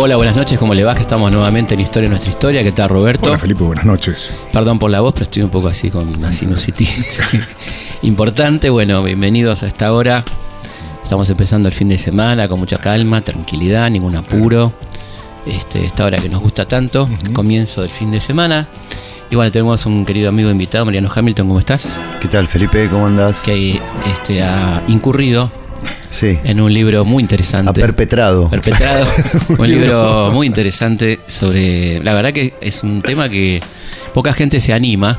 Hola, buenas noches, ¿cómo le va? Que estamos nuevamente en Historia Nuestra Historia. ¿Qué tal, Roberto? Hola, Felipe, buenas noches. Perdón por la voz, pero estoy un poco así con una sinusitis importante. Bueno, bienvenidos a esta hora. Estamos empezando el fin de semana con mucha calma, tranquilidad, ningún apuro. Este, esta hora que nos gusta tanto, comienzo del fin de semana. Y bueno, tenemos un querido amigo invitado, Mariano Hamilton, ¿cómo estás? ¿Qué tal, Felipe? ¿Cómo andás? Que este, ha incurrido Sí. en un libro muy interesante. Ha perpetrado. Perpetrado. un libro muy interesante sobre. La verdad que es un tema que poca gente se anima.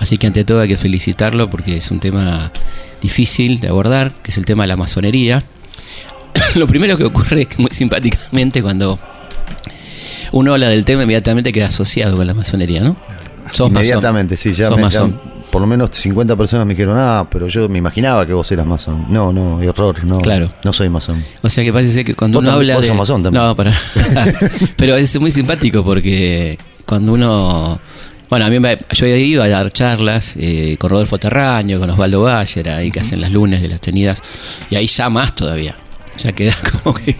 Así que ante todo hay que felicitarlo porque es un tema difícil de abordar, que es el tema de la masonería. Lo primero que ocurre es que muy simpáticamente cuando uno habla del tema inmediatamente queda asociado con la masonería, ¿no? Sos. Inmediatamente, sí, ya, Sos me, ya. Por lo menos 50 personas me dijeron, ah, pero yo me imaginaba que vos eras masón. No, no, error, no. Claro. No soy masón. O sea que parece que cuando uno también- habla vos de. sos masón también. No, para. Pero es muy simpático porque cuando uno. Bueno, a mí me, yo he ido a dar charlas eh, con Rodolfo Terraño, con Osvaldo Bayer, ahí que hacen las lunes de las tenidas, y ahí ya más todavía. Ya queda como que.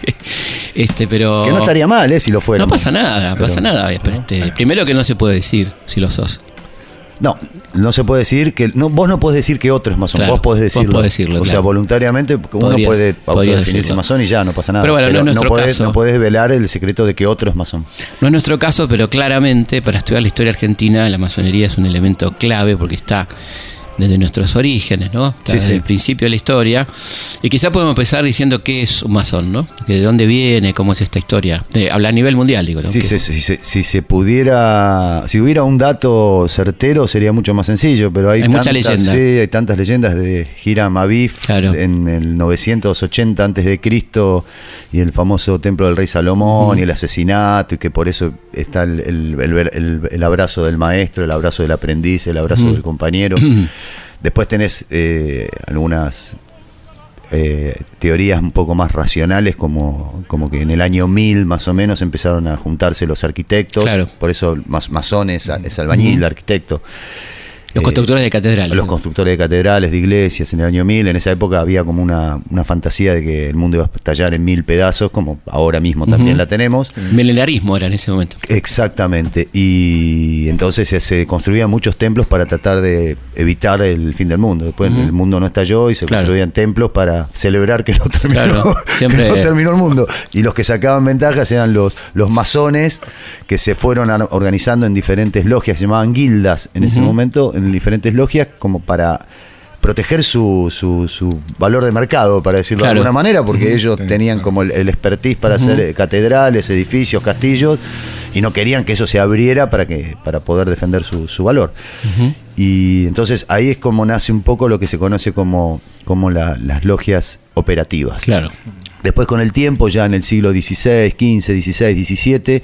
Este, pero. Que no estaría mal, ¿eh? Si lo fuera. No pasa nada, Pero- pasa nada. pero este, primero que no se puede decir si lo sos. No, no se puede decir que. No, vos no podés decir que otro es masón. Claro, vos podés vos decirlo. podés decirlo, O sea, voluntariamente, uno Podrías- puede autodefinirse masón y ya, no pasa nada. Pero bueno, no es nuestro podés, caso. no podés velar el secreto de que otro es masón. No es nuestro caso, pero claramente para estudiar la historia argentina la masonería es un elemento clave porque está desde nuestros orígenes, ¿no? Sí, desde sí. el principio de la historia. Y quizá podemos empezar diciendo qué es un masón, ¿no? Que de dónde viene, cómo es esta historia. De, habla a nivel mundial, digo. ¿no? Sí, sí, sí, si se pudiera, si hubiera un dato certero sería mucho más sencillo, pero hay, Hay tantas, leyenda. sí, hay tantas leyendas de Hiram Abif Claro. en el 980 antes de Cristo y el famoso templo del rey Salomón y el asesinato y que por eso está el, el- el- el- el abrazo del maestro, el abrazo del aprendiz, el abrazo del compañero. Después tenés eh, algunas eh, teorías un poco más racionales, como, como que en el año 1000 más o menos empezaron a juntarse los arquitectos, Claro. por eso mas- masón es, albañil, arquitecto. Los Eh, constructores de catedrales. los constructores de catedrales, de iglesias en el año 1000. En esa época había como una, una fantasía de que el mundo iba a estallar en mil pedazos, como ahora mismo también la tenemos. Milenarismo era en ese momento. Exactamente. Y entonces se, se construían muchos templos para tratar de evitar el fin del mundo. Después el mundo no estalló y se Claro. construían templos para celebrar que no terminó, Claro, siempre- que no terminó el mundo. Y los que sacaban ventajas eran los, los masones que se fueron organizando en diferentes logias, se llamaban guildas en ese momento, en diferentes logias, como para proteger su, su, su valor de mercado, para decirlo Claro. de alguna manera, porque ellos tenían como el, el expertise para hacer eh, catedrales, edificios, castillos, y no querían que eso se abriera para, que, para poder defender su, su valor. Y entonces ahí es como nace un poco lo que se conoce como, como la- las logias operativas. Claro. Después con el tiempo, ya en el siglo XVI, XV, XVI, XVII,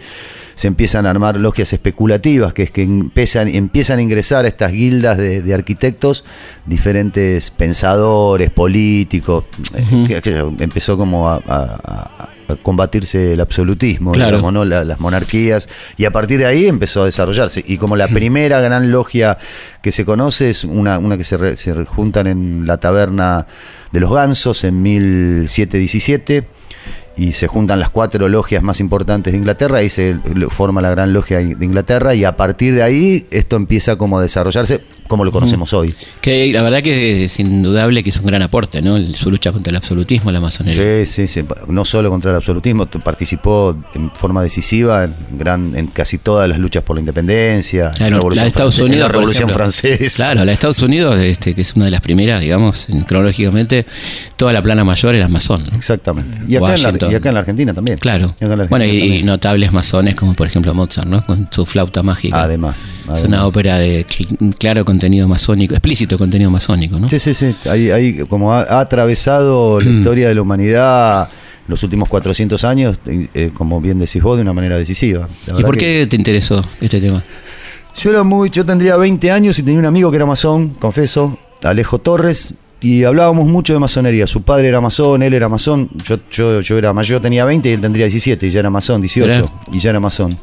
se empiezan a armar logias especulativas, que es que empiezan, empiezan a ingresar a estas guildas de, de arquitectos diferentes pensadores, políticos, eh, que, que empezó como a combatirse el absolutismo, Claro. digamos, ¿no? La- las monarquías, y a partir de ahí empezó a desarrollarse. Y como la primera gran logia que se conoce es una, una que se, re- se juntan en la taberna de los Gansos en 1717 y se juntan las cuatro logias más importantes de Inglaterra y se forma la gran logia de Inglaterra y a partir de ahí esto empieza como a desarrollarse como lo conocemos hoy. Que la verdad que es indudable que es un gran aporte, ¿no? Su lucha contra el absolutismo, la masonería. Sí, sí, sí. No solo contra el absolutismo, participó en forma decisiva en, gran, en casi todas las luchas por la independencia. en la de Estados Francesa- Unidos. la Revolución ejemplo. Francesa. Claro, la de Estados Unidos, este, que es una de las primeras, digamos, en- cronológicamente, toda la plana mayor era masón. ¿no? Exactamente. Y acá, en la, y acá en la Argentina también. Claro. Y Bueno, y, también. notables masones como por ejemplo Mozart, ¿no? Con su flauta mágica. Además. Es una además. ópera de cl- claro contenido masónico, explícito contenido masónico, ¿no? Sí, sí, sí. Ahí, ahí como ha, ha atravesado la historia de la humanidad los últimos 400 años, eh, como bien decís vos, de una manera decisiva. ¿Y por qué te interesó este tema? Yo era muy, yo tendría 20 años y tenía un amigo que era masón, confeso, Alejo Torres, y hablábamos mucho de masonería. Su padre era masón, él era masón. Yo, yo, yo era mayor, tenía 20 y él tendría 17 y ya era masón, 18 Mirá. y ya era masón.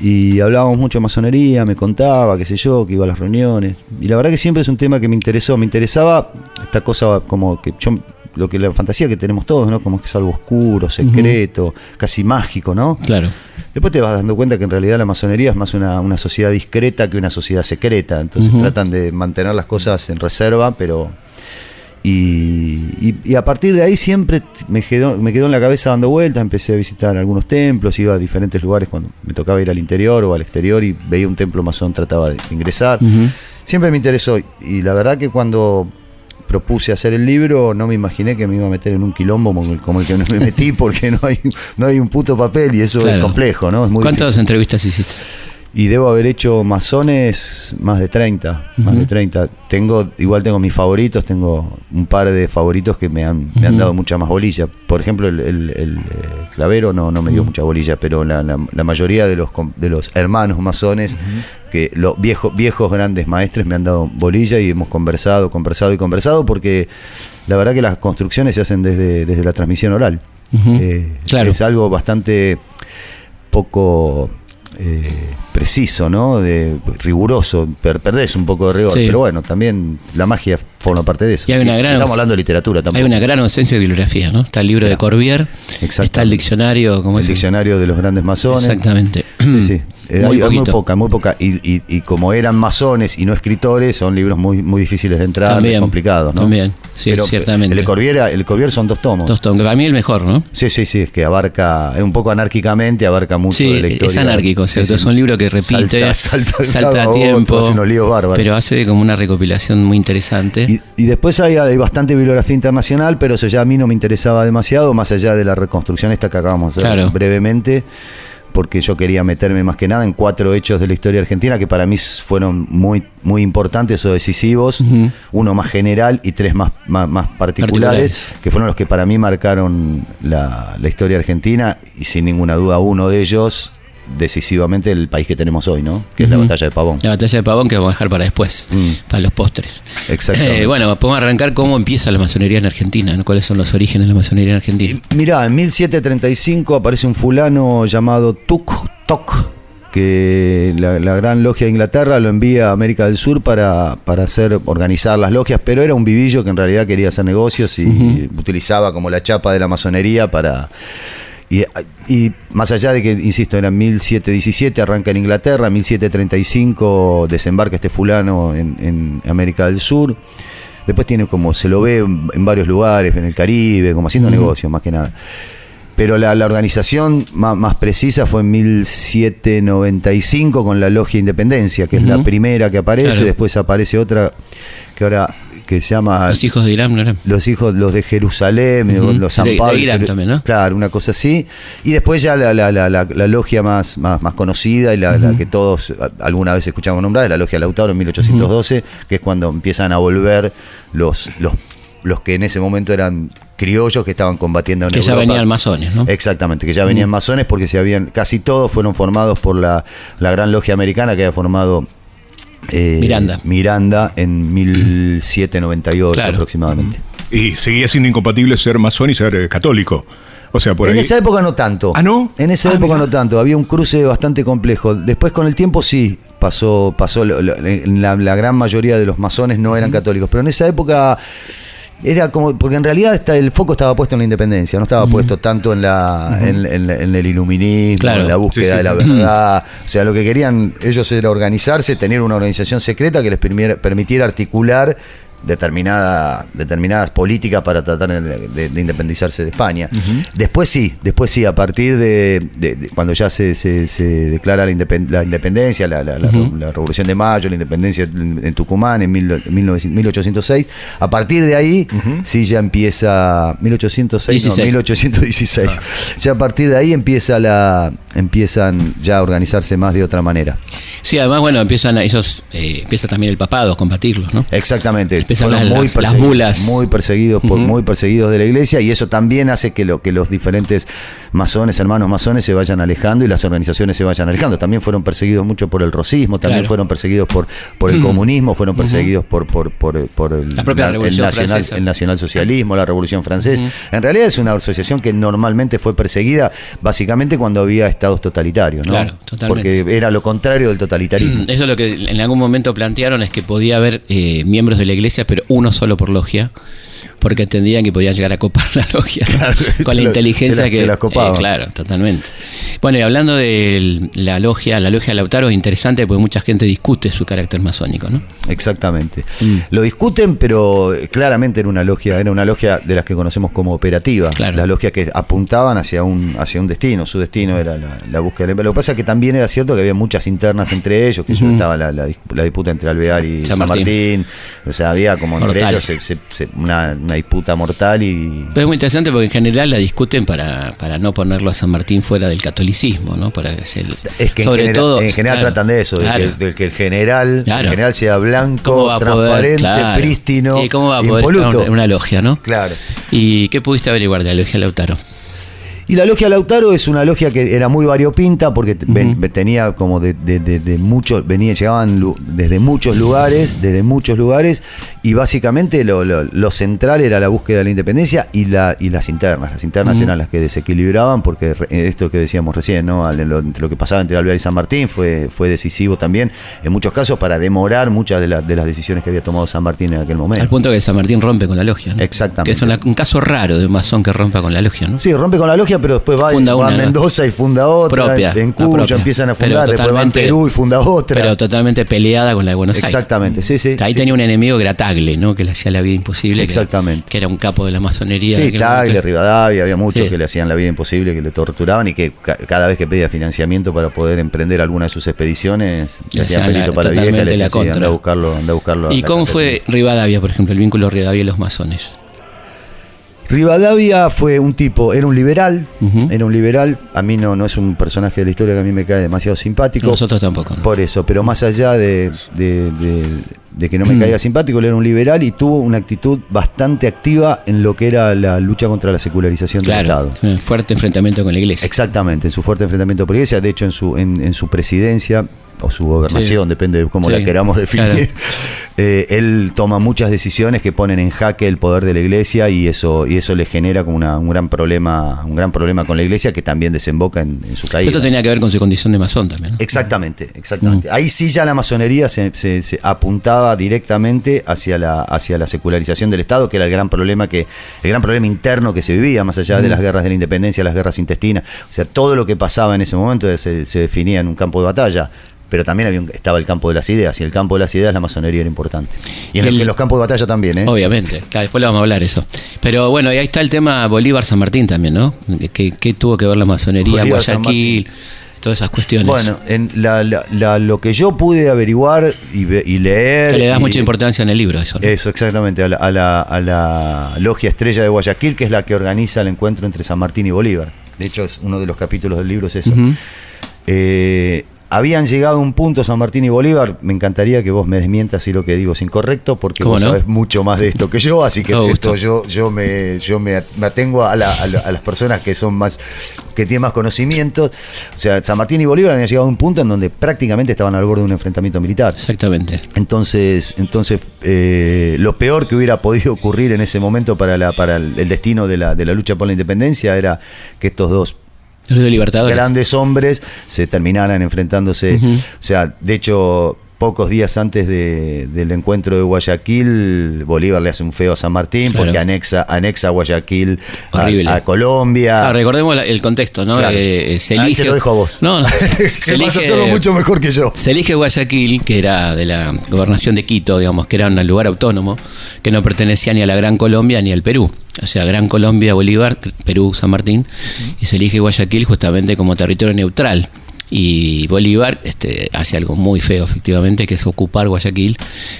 Y hablábamos mucho de masonería, me contaba, qué sé yo, que iba a las reuniones. Y la verdad que siempre es un tema que me interesó. Me interesaba esta cosa como que yo, lo que la fantasía que tenemos todos, ¿no? Como que es algo oscuro, secreto, casi mágico, ¿no? Claro. Después te vas dando cuenta que en realidad la masonería es más una, una sociedad discreta que una sociedad secreta. Entonces tratan de mantener las cosas en reserva, pero. Y, y- y a partir de ahí siempre me quedó, me quedó en la cabeza dando vueltas. Empecé a visitar algunos templos, iba a diferentes lugares cuando me tocaba ir al interior o al exterior y veía un templo masón, trataba de ingresar. Siempre me interesó. Y la verdad que cuando propuse hacer el libro, no me imaginé que me iba a meter en un quilombo como el, que me metí, porque no hay, no hay un puto papel y eso es complejo, ¿no? Es muy ¿Cuántas difícil. entrevistas hiciste? Y debo haber hecho masones más de 30, más de 30. Tengo, igual tengo mis favoritos, tengo un par de favoritos que me han, me han dado mucha más bolilla. Por ejemplo, el, el- el, eh, clavero no, no me dio mucha bolilla, pero la, la- la mayoría de los, de los hermanos masones, que los viejos, viejos grandes maestres me han dado bolilla y hemos conversado, conversado y conversado, porque la verdad que las construcciones se hacen desde, desde la transmisión oral. Eh, Claro. Es algo bastante poco eh, preciso, ¿no? De, riguroso. Per- perdés un poco de rigor. Sí. Pero bueno, también la magia forma parte de eso. Y hay una gran Estamos hablando de literatura también. Hay una gran ausencia de bibliografía, ¿no? Está el libro de Corbier, está el diccionario, ¿cómo El es? diccionario de los grandes masones. Exactamente. Sí, sí. Eh, Muy hay- hay muy poca, muy poca. Y, y- y como eran masones y no escritores, son libros muy, muy difíciles de entrar, También, complicados, ¿no? también, sí, ciertamente. El Corbier, el Corbier son dos tomos. Dos tomos, para mí el mejor, ¿no? Sí, sí, sí, es que abarca, es un poco anarquicamente, abarca mucho Sí, de la historia. es anarquico, ¿cierto? Sí, es un libro que repite, Salta, salta, salta a tiempo, hace unos líos bárbaros. pero hace como una recopilación muy interesante. Y, y después hay, hay bastante bibliografía internacional, pero eso ya a mí no me interesaba demasiado, más allá de la reconstrucción esta que acabamos de hacer Claro. brevemente, porque yo quería meterme más que nada en cuatro hechos de la historia argentina que para mí fueron muy, muy importantes o decisivos, uno más general y tres más, más, más particulares, Particulares. que fueron los que para mí marcaron la, la historia argentina y sin ninguna duda uno de ellos decisivamente el país que tenemos hoy, ¿no? Que es la batalla de Pavón. La batalla de Pavón que vamos a dejar para después, Mm. para los postres. Exactamente. Eh, bueno, podemos arrancar cómo empieza la masonería en Argentina, ¿no? cuáles son los orígenes de la masonería en Argentina. Mirá, en 1735 aparece un fulano llamado Tuk Tok, que la, la gran logia de Inglaterra lo envía a América del Sur para, para hacer, organizar las logias, pero era un vivillo que en realidad quería hacer negocios y utilizaba como la chapa de la masonería para... Y, y más allá de que, insisto, era 1717, arranca en Inglaterra, 1735 desembarca este fulano en, en América del Sur. Después tiene como, se lo ve en varios lugares, en el Caribe, como haciendo negocios más que nada. Pero la, la organización más, más precisa fue en 1795 con la Logia Independencia, que es la primera que aparece, Claro. después aparece otra que ahora que se llama Los hijos de Irán, ¿no eran? los hijos, los de Jerusalén, Ujú. los San De- de Pablo. Irán también, ¿no? Claro, una cosa así. Y después ya la, la, la, la- logia más, más, más conocida y la, que todos alguna vez escuchamos nombrar, es la logia Lautaro en 1812, que es cuando empiezan a volver los, los, los que en ese momento eran criollos que estaban combatiendo en Que ya venían masones, ¿no? Exactamente, que ya venían masones porque se habían, casi todos fueron formados por la, la gran logia americana que había formado eh, Miranda. Miranda en 1798 Claro. aproximadamente. Y seguía siendo incompatible ser masón y ser eh, católico. O sea, por en ahí. esa época no tanto. ¿Ah, no? En esa Ah, época no tanto. Había un cruce bastante complejo. Después con el tiempo sí pasó, pasó. lo- lo- la, la gran mayoría de los masones no eran católicos, pero en esa época era como porque en realidad está, el foco estaba puesto en la independencia, no estaba puesto tanto en la en, en la- en el iluminismo, Claro. en la búsqueda Sí, sí. de la verdad. O sea, lo que querían ellos era organizarse, tener una organización secreta que les permitiera articular determinada, determinadas políticas para tratar de, de- de independizarse de España. Después sí, después sí, a partir de, cuando ya se, se- se declara la, independ- la independencia, la, la- Revolución de Mayo, la independencia en, Tucumán en mil- 1900 1806, a partir de ahí sí ya empieza 1806, no, 16. 1816. Ya a partir de ahí empieza la empiezan ya a organizarse más de otra manera. Sí, además, bueno, empiezan ellos, eh, empieza también el papado a combatirlos, ¿no? Exactamente. Fueron las- muy, las- bulas. muy perseguidos por, muy perseguidos de la iglesia y eso también hace que lo que los diferentes masones, hermanos masones se vayan alejando y las organizaciones se vayan alejando. También fueron perseguidos mucho por el rosismo, también Claro. fueron perseguidos por, por el comunismo, fueron perseguidos por, por, por, por el, La propia el nacional, el nacionalsocialismo, la revolución francesa. En realidad es una asociación que normalmente fue perseguida básicamente cuando había estados totalitarios, ¿no? Claro, totalmente. Porque era lo contrario del totalitarismo. Eso es lo que en algún momento plantearon es que podía haber eh, miembros de la iglesia, pero uno solo por logia, porque entendían que podían llegar a copar la logia con la lo- inteligencia se la- que se las eh, claro, totalmente. Bueno, y hablando de la logia, la logia de Lautaro es interesante porque mucha gente discute su carácter masónico, ¿no? Exactamente. Mm. Lo discuten, pero claramente era una logia, era una logia de las que conocemos como operativa. Claro. Las logias que apuntaban hacia un, hacia un destino. Su destino era la, la búsqueda Lo que pasa es que también era cierto que había muchas internas entre ellos, que yo estaba la, la dis- la disputa entre Alvear y San San, Martín. O sea, había como entre Mortal. ellos se- se- se- una, una disputa mortal y. Pero es muy interesante porque en general la discuten para, para no ponerlo a San Martín fuera del catolicismo, ¿no? Para que se- Es que sobre en general, todo en general claro, tratan de eso, de, claro. que, de que el general, Claro. el general sea ¿Cómo blanco, poder? transparente, Claro. prístino, ¿Y cómo va a poder en una logia, no? Claro. ¿Y qué pudiste averiguar de la logia Lautaro? Y la logia Lautaro es una logia que era muy variopinta porque tenía como de, de- de- de muchos, venía, llegaban desde muchos lugares, desde muchos lugares, y básicamente lo, lo- lo central era la búsqueda de la independencia y, la, y las internas. Las internas eran las que desequilibraban, porque re- esto que decíamos recién, ¿no? Lo, entre lo que pasaba entre Alvear y San Martín fue, fue decisivo también, en muchos casos, para demorar muchas de, la- de las decisiones que había tomado San Martín en aquel momento. Al punto que San Martín rompe con la logia. ¿no? Exactamente. Que es una- un caso raro de un masón que rompa con la logia, ¿no? Sí, rompe con la logia, pero después va, Funda va una, a. Mendoza y funda otra. Propia, en Cuyo empiezan a fundar, después va totalmente- Perú y funda otra. Pero totalmente peleada con la de Buenos Aires. Exactamente, sí, sí. Ahí sí, tenía sí. un enemigo que era Tagle, ¿no? Que le hacía la vida imposible. Exactamente. Que, era un capo de la masonería. Sí, Tagle, momento. Rivadavia, había muchos que le hacían la vida imposible, que le torturaban y que ca- cada vez que pedía financiamiento para poder emprender alguna de sus expediciones, Le hacían pelito para vieja le decían, anda a buscarlo, anda a buscarlo. a ¿Y cómo fue Rivadavia, por ejemplo, el vínculo Rivadavia y los masones? Rivadavia fue un tipo, era un liberal, era un liberal, a mí no, no es un personaje de la historia que a mí me cae demasiado simpático. Nosotros tampoco. Por eso, pero más allá de, de- de- de que no me caiga simpático, él era un liberal y tuvo una actitud bastante activa en lo que era la lucha contra la secularización del Estado. fuerte enfrentamiento con la iglesia. Exactamente, en su fuerte enfrentamiento por la iglesia, de hecho en su, en, en su presidencia o su gobernación, Sí. depende de cómo Sí, la queramos definir, claro. eh, él toma muchas decisiones que ponen en jaque el poder de la iglesia y eso, y eso le genera como una- un gran problema, un gran problema con la iglesia que también desemboca en, en su caída. Esto tenía que ver con su condición de masón también. ¿no? Exactamente, exactamente. Mm. Ahí sí ya la masonería se, se- se apuntaba directamente hacia la, hacia la secularización del Estado, que era el gran problema que, el gran problema interno que se vivía, más allá Mm. de las guerras de la independencia, las guerras intestinas. O sea, todo lo que pasaba en ese momento se, se definía en un campo de batalla. Pero también había un- estaba el campo de las ideas, y el campo de las ideas la masonería era importante. Y en, el- El- en los campos de batalla también, ¿eh? Obviamente, claro, después le vamos a hablar eso. Pero bueno, y ahí está el tema Bolívar-San Martín también, ¿no? ¿Qué, qué tuvo que ver la masonería, Guayaquil, todas esas cuestiones? Bueno, en la- la- la- lo que yo pude averiguar y, leer. que le das y- mucha importancia en el libro, eso. ¿no? Eso, exactamente, a la, a la- a la Logia Estrella de Guayaquil, que es la que organiza el encuentro entre San Martín y Bolívar. De hecho, es uno de los capítulos del libro es eso. Eh, habían llegado a un punto San Martín y Bolívar, me encantaría que vos me desmientas si lo que digo es incorrecto, porque ¿Cómo vos no? sabés mucho más de esto que yo, así que Todo esto gusto. yo, yo me, yo me, atengo a, la- a la- a las personas que son más, que tienen más conocimientos. O sea, San Martín y Bolívar habían llegado a un punto en donde prácticamente estaban al borde de un enfrentamiento militar. Exactamente. Entonces, entonces eh, lo peor que hubiera podido ocurrir en ese momento para, la, para el destino de la, de la lucha por la independencia era que estos dos Los de Libertadores. grandes hombres se terminaran enfrentándose. Ujú. O sea, de hecho, pocos días antes de- del encuentro de Guayaquil, Bolívar le hace un feo a San Martín Claro. porque anexa, anexa Guayaquil a- Colombia. Ah, recordemos el contexto, ¿no? Claro. Eh, se Ahí elige. te lo dejo a vos. No, no. que vas a hacerlo mucho mejor que yo. Se elige Guayaquil, que era de la gobernación de Quito, digamos, que era un lugar autónomo, que no pertenecía ni a la Gran Colombia ni al Perú. O sea, Gran Colombia, Bolívar, Perú, San Martín, y se elige Guayaquil justamente como territorio neutral. Y Bolívar este, hace algo muy feo, efectivamente, que es ocupar Guayaquil.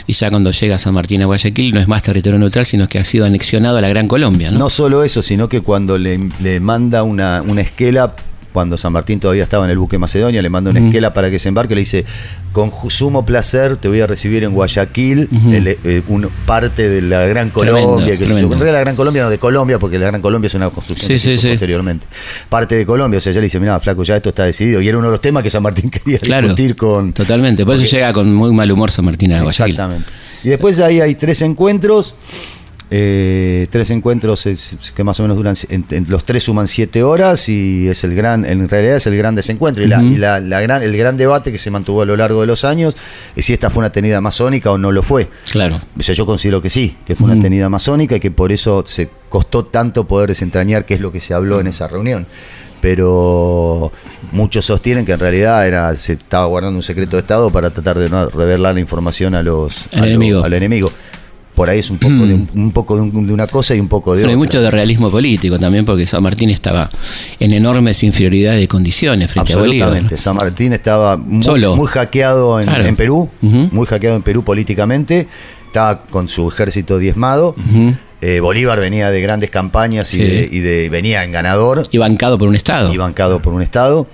Y ya cuando llega San Martín a Guayaquil no es más territorio neutral, sino que ha sido anexionado a la Gran Colombia. ¿no? No solo eso, sino que cuando le, le manda una, una esquela cuando San Martín todavía estaba en el buque Macedonia, le manda una esquela para que se embarque, le dice, con sumo placer te voy a recibir en Guayaquil, el, eh, un- parte de la Gran Colombia, que tremendo. en realidad la Gran Colombia no de Colombia, porque la Gran Colombia es una construcción Sí, que sí, hizo sí. posteriormente. Parte de Colombia, o sea, ella le dice, mira, flaco, ya esto está decidido. Y era uno de los temas que San Martín quería Claro. discutir con, Totalmente. Por eso llega con muy mal humor San Martín a Guayaquil. Exactamente. Y después ahí hay tres encuentros. Eh, tres encuentros es- que más o menos duran, en- en- los tres suman siete horas y es el gran, en realidad es el gran desencuentro y, la, y la- la gran, el gran debate que se mantuvo a lo largo de los años es si esta fue una tenida masónica o no lo fue. Claro. O sea, yo considero que sí, que fue una tenida masónica y que por eso se costó tanto poder desentrañar qué es lo que se habló en esa reunión. Pero muchos sostienen que en realidad era se estaba guardando un secreto de Estado para tratar de no revelar la información a los Al a lo- enemigo. al enemigo. Por ahí es un poco, de, un, un poco de, un- de una cosa y un poco de hay otra. mucho de realismo político también, porque San Martín estaba en enormes inferioridades de condiciones frente a Bolívar. Absolutamente. San Martín estaba muy, Solo. muy hackeado en, Claro. en Perú, muy hackeado en Perú políticamente. Estaba con su ejército diezmado. Eh, Bolívar venía de grandes campañas y, de, y de- venía en ganador Y bancado por un Estado. y bancado por un Estado.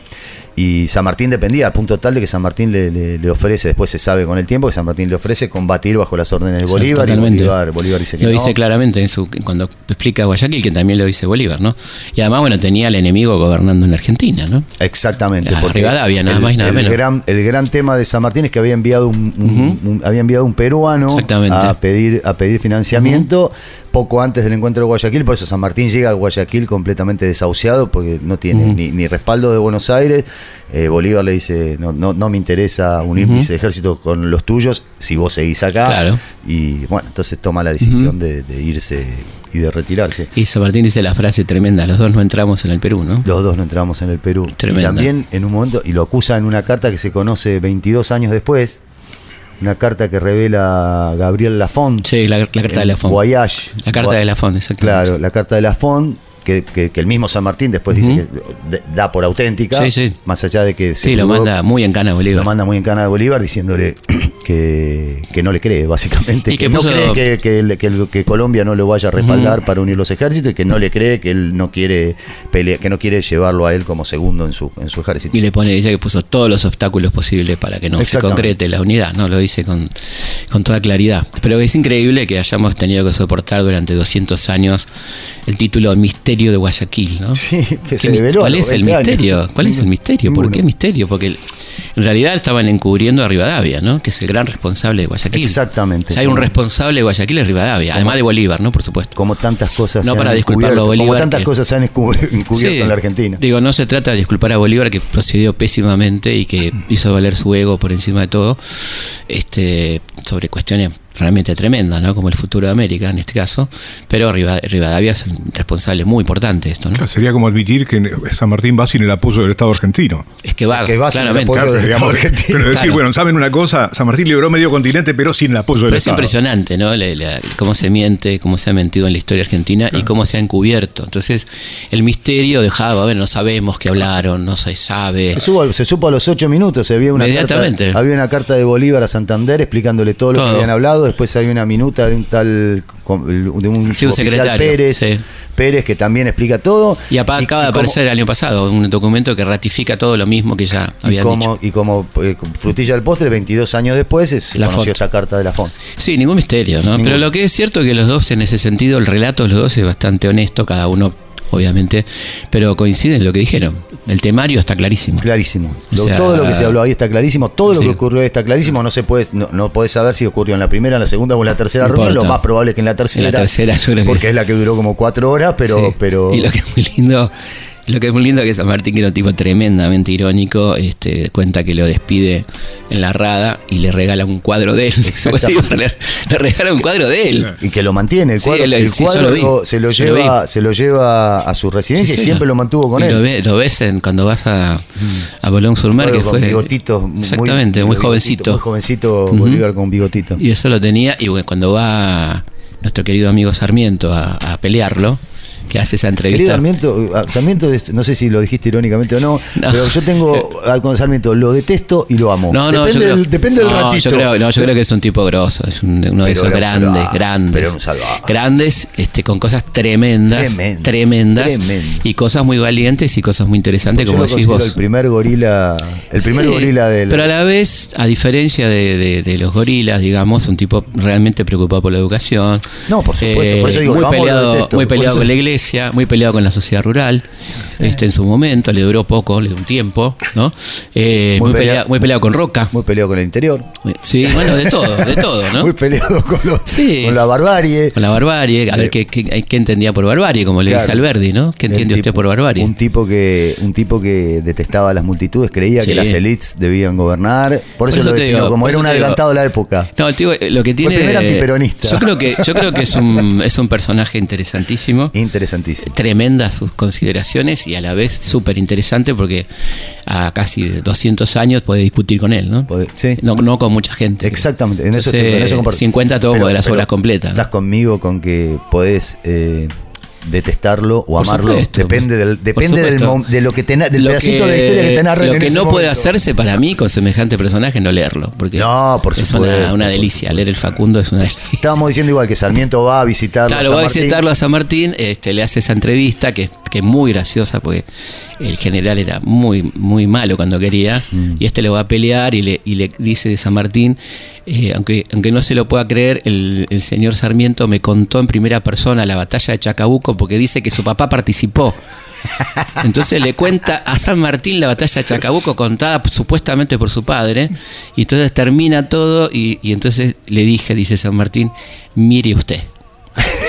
Y San Martín dependía, a punto tal de que San Martín le, le- le ofrece, después se sabe con el tiempo, que San Martín le ofrece combatir bajo las órdenes de Bolívar. y totalmente. Bolívar, Bolívar dice que Lo no. dice claramente en su, cuando explica Guayaquil, que también lo dice Bolívar, ¿no? Y además, bueno, tenía al enemigo gobernando en Argentina, ¿no? Exactamente. La porque Rivadavia, nada el- más y nada el menos. Gran, el gran tema de San Martín es que había enviado un, un- un- había enviado un peruano a pedir, a pedir financiamiento poco antes del encuentro de Guayaquil, por eso San Martín llega a Guayaquil completamente desahuciado porque no tiene ni, ni respaldo de Buenos Aires. Eh, Bolívar le dice, no, no, no me interesa unir mis ejércitos con los tuyos si vos seguís acá. Claro. Y bueno, entonces toma la decisión de, de irse y de retirarse. Y San Martín dice la frase tremenda, los dos no entramos en el Perú, ¿no? Los dos no entramos en el Perú. Tremenda. Y también en un momento, y lo acusa en una carta que se conoce 22 años después, una carta que revela Gabriel Lafont. Sí, la, la carta de la Fond. Voyage. La carta de la Fond, exactamente. Claro, la carta de la Font, que, que- que el mismo San Martín después dice que de- da por auténtica, Sí, sí. más allá de que se Sí, lo manda muy en cana Bolívar. lo manda muy en cana de Bolívar diciéndole que, que no le cree, básicamente. Y que, no cree que, Colombia no lo vaya a respaldar para unir los ejércitos y que no le cree que él no quiere pelear, que no quiere llevarlo a él como segundo en su, en su ejército. Y le pone, dice que puso todos los obstáculos posibles para que no se concrete la unidad, ¿no? Lo dice con, con toda claridad. Pero es increíble que hayamos tenido que soportar durante 200 años el título Misterio de Guayaquil, ¿no? Sí, que ¿Qué se develó ¿Cuál es el 20 años. misterio? ¿Cuál es el misterio? ¿Por qué misterio? Porque en realidad estaban encubriendo a Rivadavia, ¿no? Que es el gran responsable de Guayaquil. Exactamente. O sea, hay un responsable de Guayaquil es Rivadavia, además de Bolívar, ¿no? Por supuesto. Como tantas cosas No se para han disculparlo a Bolívar, Como tantas que- cosas se han encubierto Sí, en la Argentina. Digo, no se trata de disculpar a Bolívar que procedió pésimamente y que hizo valer su ego por encima de todo, este, sobre cuestiones realmente tremendas, ¿no? Como el futuro de América en este caso, pero Riva- Rivadavia es un responsable muy importante de esto, ¿no? Sería como admitir que San Martín va sin el apoyo del Estado argentino. Es que va, Que va sin el claramente. apoyo Claro, del digamos, Estado argentino. pero decir, Claro. bueno, ¿saben una cosa? San Martín liberó medio continente, pero sin el apoyo del Pero es Estado. impresionante, ¿no? La- la- cómo se miente, cómo se ha mentido en la historia argentina y cómo se ha encubierto. Entonces, el misterio dejaba, bueno, no sabemos qué hablaron, no se sabe. Se supo, se supo a los ocho minutos, se había una, carta, había una carta de Bolívar a Santander explicándole todo lo Todo. que habían hablado, después hay una minuta de un tal de un, Sí, un secretario, Pérez, sí. Pérez que también explica todo. Y acaba de como- aparecer el año pasado un documento que ratifica todo lo mismo que ya y como, dicho. y como eh, frutilla del postre, 22 años después, es, La conoció Font. esta carta de la Font. Sí, ningún misterio, ¿no? Ningún. Pero lo que es cierto es que los dos, en ese sentido, el relato de los dos es bastante honesto, cada uno, obviamente, pero coincide en lo que dijeron. El temario está clarísimo. Clarísimo. O Lo- sea, todo lo que se habló ahí está clarísimo. Todo lo que ocurrió ahí está clarísimo. No se puede, no, no podés saber si ocurrió en la primera, en la segunda o en la tercera No reunión. Lo más probable es que en la tercera. En la tercera, yo creo Porque es la que duró como cuatro horas, pero. Sí. pero Y lo que es muy lindo, lo que es muy lindo es que San Martín, que era un tipo tremendamente irónico, este, cuenta que lo despide en la rada y le regala un cuadro de él. Le, le regala un cuadro de él. y que lo mantiene. El Sí, cuadro, el- el sí, cuadro lo se, lo lleva, se lo lleva a su residencia Sí, y siempre lo mantuvo con Y él. Lo, ve- lo ves en- cuando vas a, a Bolón Surmer, que con fue. bigotito, muy- exactamente, muy jovencito. Muy jovencito Bolívar con bigotito. Y eso lo tenía, y bueno, cuando va nuestro querido amigo Sarmiento a, a pelearlo, que hace esa entrevista. Sarmiento, ah, Sarmiento, es- no sé si lo dijiste irónicamente o no, No. pero yo tengo ah, con Sarmiento, lo detesto y lo amo. No, no, depende, creo, del, depende del ratito. Yo creo, no, yo creo que es un tipo grosso, es un- uno de Pero esos grandes, salvaje, grandes. Grandes, este, con cosas tremendas, Tremendo, tremendas, tremendo. y cosas muy valientes y cosas muy interesantes, Yo como decís vos. el primer gorila, el primer Sí, gorila del. Pero a la vez, a diferencia de, de- de los gorilas, digamos, un tipo realmente preocupado por la educación. eh, No, por supuesto, por eso digo, muy peleado, muy por peleado con la iglesia, muy peleado con la sociedad rural. Este, en su momento, le duró poco, le dio un tiempo, ¿no? Eh, Muy muy, pelea- peleado, muy peleado con Roca. Muy peleado con el interior. Sí, bueno, de todo, de todo, ¿no? Muy peleado con, los- Sí. con la barbarie. Con la barbarie, a Eh, ver qué, qué- qué entendía por barbarie, como le dice Claro. Alberdi, ¿no? ¿Qué entiende usted por barbarie? Un tipo que un tipo que detestaba a las multitudes, creía Sí. que las elites debían gobernar. Por eso Por eso lo te definió, digo, como era un adelantado a la época. No, el tío, eh, lo que tiene. primer antiperonista. Yo creo que, yo creo que es un, es un personaje interesantísimo. Interesantísimo. Tremendas sus consideraciones y a la vez súper interesante porque a casi 200 años puede discutir con él, ¿no? Sí. No, no con mucha gente. Exactamente, en eso, en eso comparto. 50 tomos de las obras completas. ¿no? Estás conmigo con que podés eh, detestarlo o Por amarlo. supuesto, depende del, depende del, de lo que tenés, del Lo pedacito que- de la historia que tenés Lo en que ese no puede hacerse para mí con semejante personaje no leerlo. Porque No, por es una, una delicia. Leer el Facundo es una delicia. Estábamos diciendo igual que Sarmiento va a visitarlo. Claro, San va a visitarlo a San Martín, este, le hace esa entrevista que, que es muy graciosa porque el general era muy, muy malo cuando quería Mm. y este lo va a pelear y le, y le dice de San Martín, eh, aunque, aunque no se lo pueda creer, el, el señor Sarmiento me contó en primera persona la batalla de Chacabuco porque dice que su papá participó. Entonces le cuenta a San Martín la batalla de Chacabuco contada supuestamente por su padre. Y entonces termina todo y, y entonces le dije, dice San Martín, mire usted.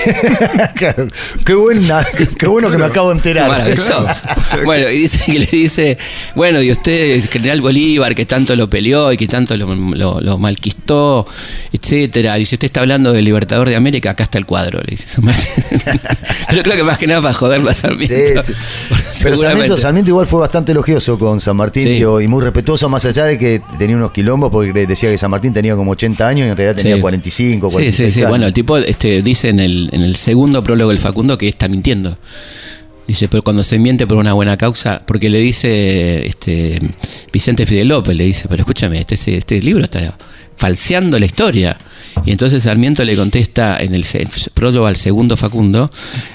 Qué, buena, qué bueno que me acabo de enterar. Maravilloso. Bueno, y dice que le dice, bueno, y usted, general Bolívar, que tanto lo peleó y que tanto lo, lo- lo malquistó, etcétera. Dice, usted está hablando del Libertador de América, acá está el cuadro, le dice San Martín. Pero creo que más que nada para joderlo a Sarmiento. Sí, sí. Pero Sarmiento, igual fue bastante elogioso con San Martín Sí. y muy respetuoso, más allá de que tenía unos quilombos, porque decía que San Martín tenía como 80 años y en realidad tenía Sí. 45, Sí, 46 sí, sí. años. Bueno, el tipo este, dice en el, en el segundo prólogo del Facundo que está mintiendo. Dice, pero cuando se miente por una buena causa, porque le dice este Vicente Fidel López, le dice, pero escúchame, este, este libro está falseando la historia. Y entonces Sarmiento le contesta en el prólogo al segundo Facundo,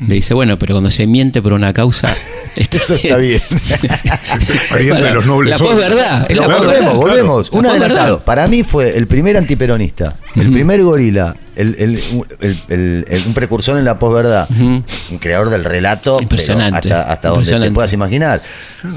le dice, bueno, pero cuando se miente por una causa, está Eso está bien. De los nobles La posverdad. Claro, volvemos, volvemos. La Un adelantado. Para mí fue el primer antiperonista, el primer gorila, el, el- el- un precursor en la posverdad, un creador del relato, pero Impresionante, hasta, hasta donde te impresionante. puedas imaginar.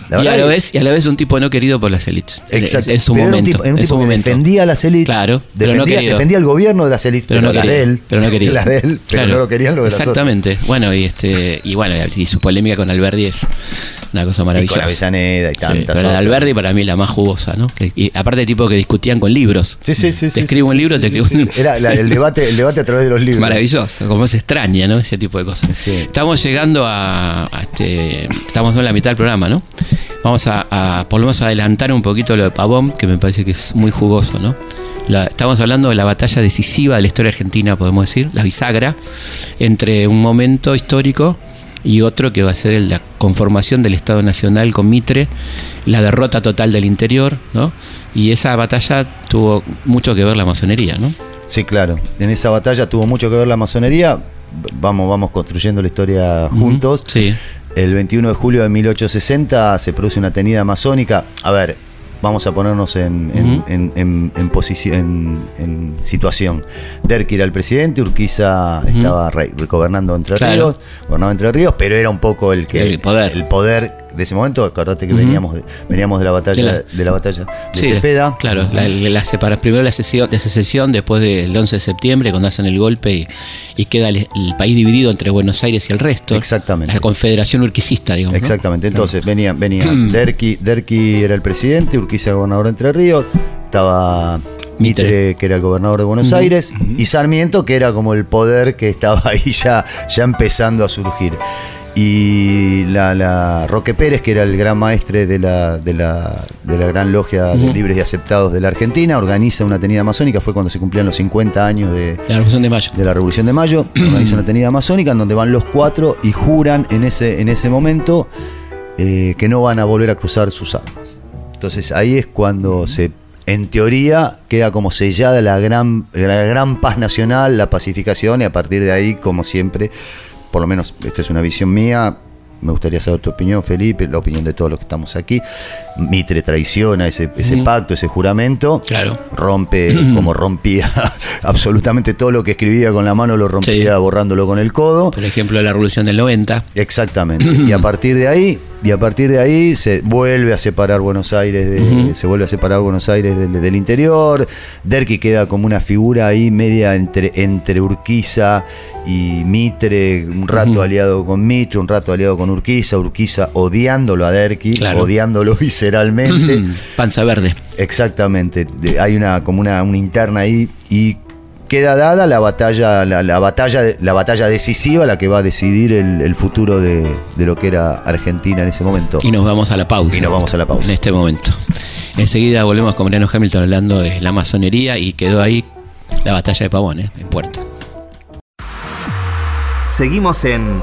La Y a, la vez, y a la vez un tipo no querido por las élites. En- Exacto. En su Pero era un momento. tipo, era un tipo que momento. defendía a las élites. Claro, pero no defendía, querido. defendía el gobierno de las élites, pero, pero, no las quería, de él. pero no quería. Las de él, pero Claro. no lo querían los de las. Exactamente. Bueno, y este y bueno, y su polémica con Alberdi es una cosa Y con maravillosa. Avellaneda y Sí, tantas pero la de. Alberdi para mí es la más jugosa, ¿no? Y aparte tipo que discutían con libros. Sí, sí, sí. Te sí, escribo sí, un libro, sí, te sí, escribo sí. un libro. Era la- el, debate, el debate a través de los libros. Maravilloso, como es extraña, ¿no? Ese tipo de cosas. Sí. Estamos llegando a, a este. Estamos en la mitad del programa, ¿no? Vamos a, a por lo menos adelantar un poquito lo de Pavón, que me parece que es muy jugoso, ¿no? La- estamos hablando de la batalla decisiva de la historia argentina, podemos decir, la bisagra, entre un momento histórico y otro que va a ser el la conformación del Estado Nacional con Mitre, la derrota total del interior, ¿no? Y esa batalla tuvo mucho que ver la masonería, ¿no? Sí, claro. En esa batalla tuvo mucho que ver la masonería. Vamos, vamos construyendo la historia juntos. Sí. El 21 de julio de 1860 se produce una tenida masónica. A ver, vamos a ponernos en, Ujú. en- en- posición, situación. Derqui era el presidente, Urquiza estaba rey- gobernando Entre Claro. Ríos, gobernaba Entre Ríos, pero era un poco el que El poder. el poder de ese momento. Acordate que veníamos, de, veníamos de la batalla De la- de la batalla de Sí, Cepeda. Claro, la, la separa- primero la secesión, de secesión, después del 11 de septiembre, cuando hacen el golpe y, y queda el, el país dividido entre Buenos Aires y el resto. Exactamente. La confederación urquicista, digamos. ¿no? Exactamente, entonces venía, venía Derqui, Derqui era el presidente, Urquiza gobernador de Entre Ríos, estaba Mitre, Mitre. que era el gobernador de Buenos Aires, y Sarmiento, que era como el poder que estaba ahí ya, ya empezando a surgir. Y la, la Roque Pérez, que era el gran maestre de la, de la, de la gran logia de libres y aceptados de la Argentina, organiza una tenida masónica, fue cuando se cumplían los 50 años de, La Revolución de Mayo. de la Revolución de Mayo, organiza una tenida masónica en donde van los cuatro y juran en ese, en ese momento eh, que no van a volver a cruzar sus armas. Entonces ahí es cuando se, en teoría, queda como sellada la gran, la gran paz nacional, la pacificación, y a partir de ahí, como siempre, por lo menos esta es una visión mía, me gustaría saber tu opinión, Felipe, la opinión de todos los que estamos aquí. Mitre traiciona ese, pacto, ese juramento. Claro. Rompe, como rompía absolutamente todo lo que escribía con la mano, lo rompía Sí. borrándolo con el codo. Por ejemplo, la Revolución del 90. Exactamente. Y a partir de ahí, y a partir de ahí se vuelve a separar Buenos Aires de, se vuelve a separar Buenos Aires del, del interior. Derqui queda como una figura ahí media entre, entre Urquiza y Mitre, un rato aliado con Mitre, un rato aliado con Urquiza, Urquiza odiándolo a Derqui, Claro. odiándolo visceralmente. Panza verde. Exactamente, hay una como una, una interna ahí y queda dada la batalla, la, la batalla, la batalla decisiva, la que va a decidir el, el futuro de, de lo que era Argentina en ese momento. Y nos vamos a la pausa. Y nos vamos a la pausa. En este momento. Enseguida volvemos con Mariano Hamilton hablando de la masonería y quedó ahí la batalla de Pavón, ¿eh? en Puerto. Seguimos en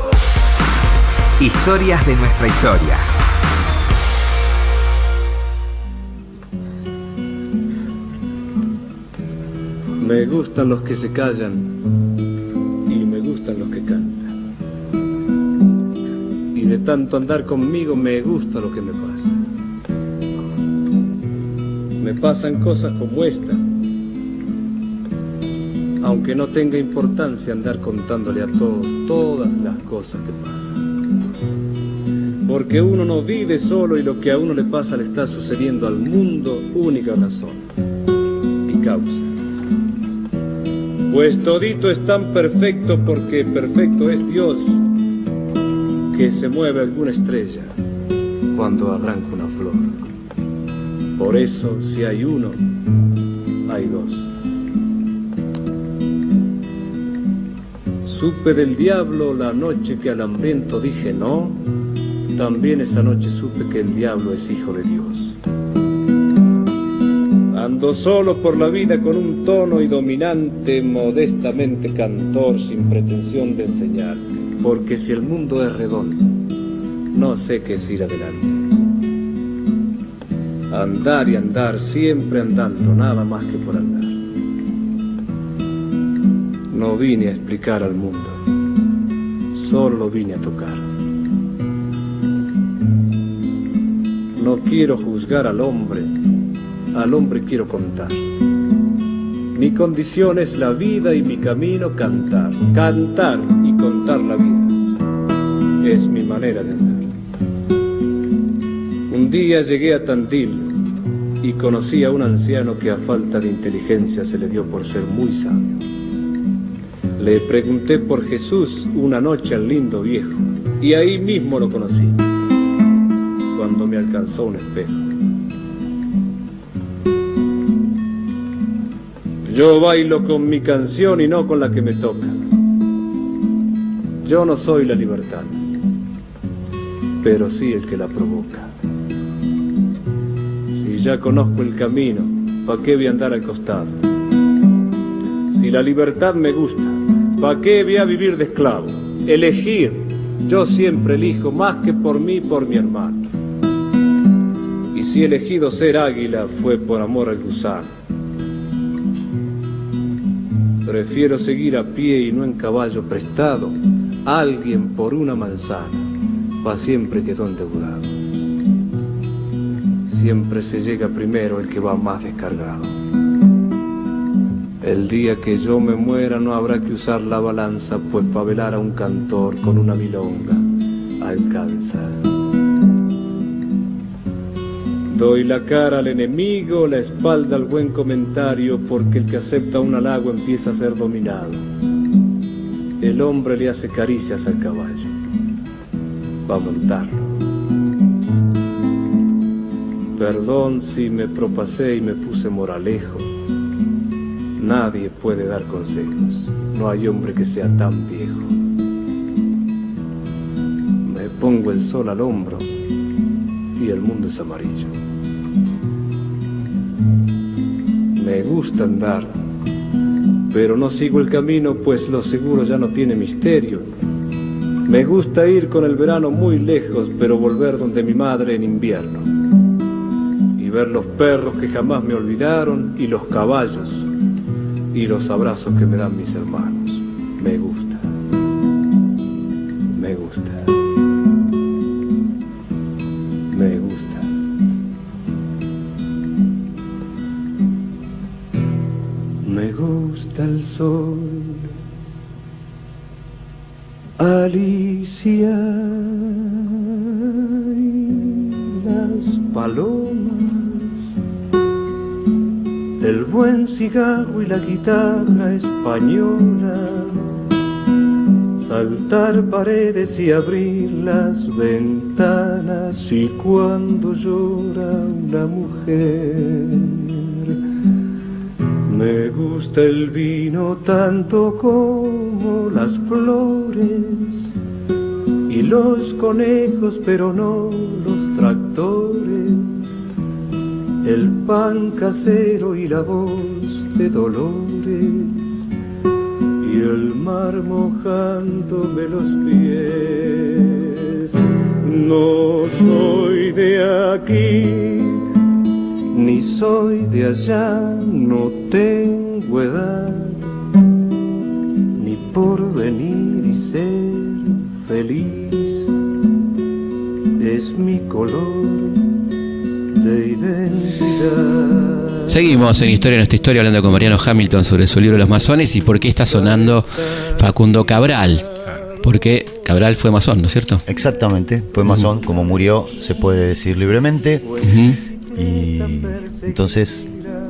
Historias de nuestra historia. Me gustan los que se callan y me gustan los que cantan. Y de tanto andar conmigo me gusta lo que me pasa. Me pasan cosas como esta. Aunque no tenga importancia andar contándole a todos todas las cosas que pasan. Porque uno no vive solo y lo que a uno le pasa le está sucediendo al mundo, única razón y causa. Pues todito es tan perfecto porque perfecto es Dios que se mueve alguna estrella cuando arranca una flor. Por eso si hay uno, hay dos. Supe del diablo la noche que al hambriento dije no, también esa noche supe que el diablo es hijo de Dios. Ando solo por la vida con un tono y dominante, modestamente cantor, sin pretensión de enseñarte. Porque si el mundo es redondo, no sé qué es ir adelante. Andar y andar, siempre andando, nada más que por andar. No vine a explicar al mundo, solo vine a tocar. No quiero juzgar al hombre, al hombre quiero contar. Mi condición es la vida y mi camino cantar. Cantar y contar la vida es mi manera de andar. Un día llegué a Tandil y conocí a un anciano que a falta de inteligencia se le dio por ser muy sabio. Le pregunté por Jesús una noche al lindo viejo y ahí mismo lo conocí, cuando me alcanzó un espejo. Yo bailo con mi canción y no con la que me toca. Yo no soy la libertad, pero sí el que la provoca. Si ya conozco el camino, ¿pa' qué voy a andar al costado? Si la libertad me gusta, ¿pa' qué voy a vivir de esclavo? Elegir, yo siempre elijo más que por mí, por mi hermano. Y si elegido ser águila fue por amor al gusano. Prefiero seguir a pie y no en caballo prestado. Alguien por una manzana, pa' siempre quedó endeudado. Siempre se llega primero el que va más descargado. El día que yo me muera no habrá que usar la balanza, pues pa' velar a un cantor con una milonga alcanza. Doy la cara al enemigo, la espalda al buen comentario, porque el que acepta un halago empieza a ser dominado. El hombre le hace caricias al caballo, va a montarlo. Perdón si me propasé y me puse moralejo. Nadie puede dar consejos, no hay hombre que sea tan viejo. pongo el sol al hombro y el mundo es amarillo. Me gusta andar, pero no sigo el camino, pues lo seguro ya no tiene misterio. Me gusta ir con el verano muy lejos, pero volver donde mi madre en invierno. Y ver los perros que jamás me olvidaron y los caballos y los abrazos que me dan mis hermanos. Me gusta. Me gusta. Cigarro y la guitarra española, saltar paredes y abrir las ventanas y cuando llora una mujer. Me gusta el vino tanto como las flores y los conejos, pero no los tractores. El pan casero y la voz de Dolores y el mar mojándome los pies. No soy de aquí ni soy de allá, no tengo edad, ni por venir y ser feliz, es mi color de identidad. Seguimos en Historia nuestra historia hablando con Mariano Hamilton sobre su libro Los masones y por qué está sonando Facundo Cabral. Porque Cabral fue masón, ¿no es cierto? Exactamente, fue masón, como murió, se puede decir libremente. Y entonces,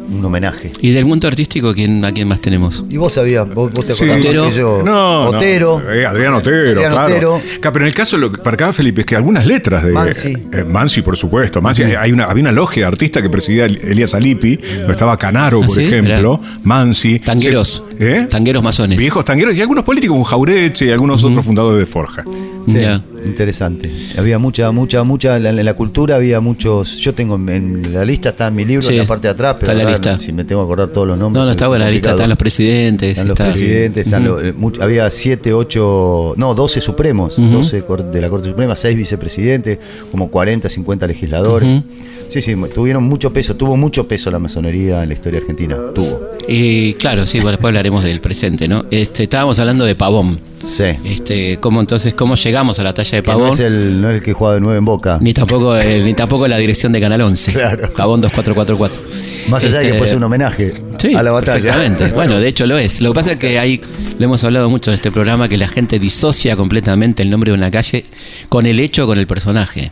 un homenaje. ¿Y del mundo artístico quién, a quién más tenemos? Y vos sabías, vos, vos te Sí. acordás Otero. que yo. No, no. Otero. Eh, Adrián Otero, Adrián claro. Otero. Pero en el caso, lo que para acá, Felipe, es que algunas letras de. Mansi. eh, Mansi, por supuesto. Mansi, hay una, había una logia de artistas que presidía El- Elías Alipi, donde estaba Canaro, ¿Ah, por sí? ejemplo. Mansi. Tangueros. ¿Eh? Tangueros masones. Viejos tangueros y algunos políticos como Jaureche y algunos otros fundadores de Forja. Ya. Interesante. Había mucha, mucha, mucha. En la, cultura había muchos. Yo tengo en, la lista, está en mi libro, Sí, en la parte de atrás, pero está la lista. si me tengo que acordar todos los nombres. No, no está buena la lista, están los presidentes. Están los está- presidentes, están los- eh, había 7, 8, no, 12 supremos, Ujú. 12 cor- de la Corte Suprema, 6 vicepresidentes, como 40, 50 legisladores. Sí, sí, tuvieron mucho peso, tuvo mucho peso la masonería en la historia argentina, tuvo. Y claro, sí, bueno, después hablaremos del presente, ¿no? Este, estábamos hablando de Pavón. Sí. Este, cómo entonces, cómo llegamos a la talla de Que no Pavón. es, el, no es el que juega de 9 en Boca. Ni tampoco, eh, ni tampoco la dirección de Canal 11. Claro. Pavón 2444. Más allá de que Este, puede ser un homenaje Sí, a la batalla. perfectamente. Bueno, de hecho lo es. Lo que pasa es que ahí lo hemos hablado mucho en este programa, que la gente disocia completamente el nombre de una calle con el hecho, con el personaje.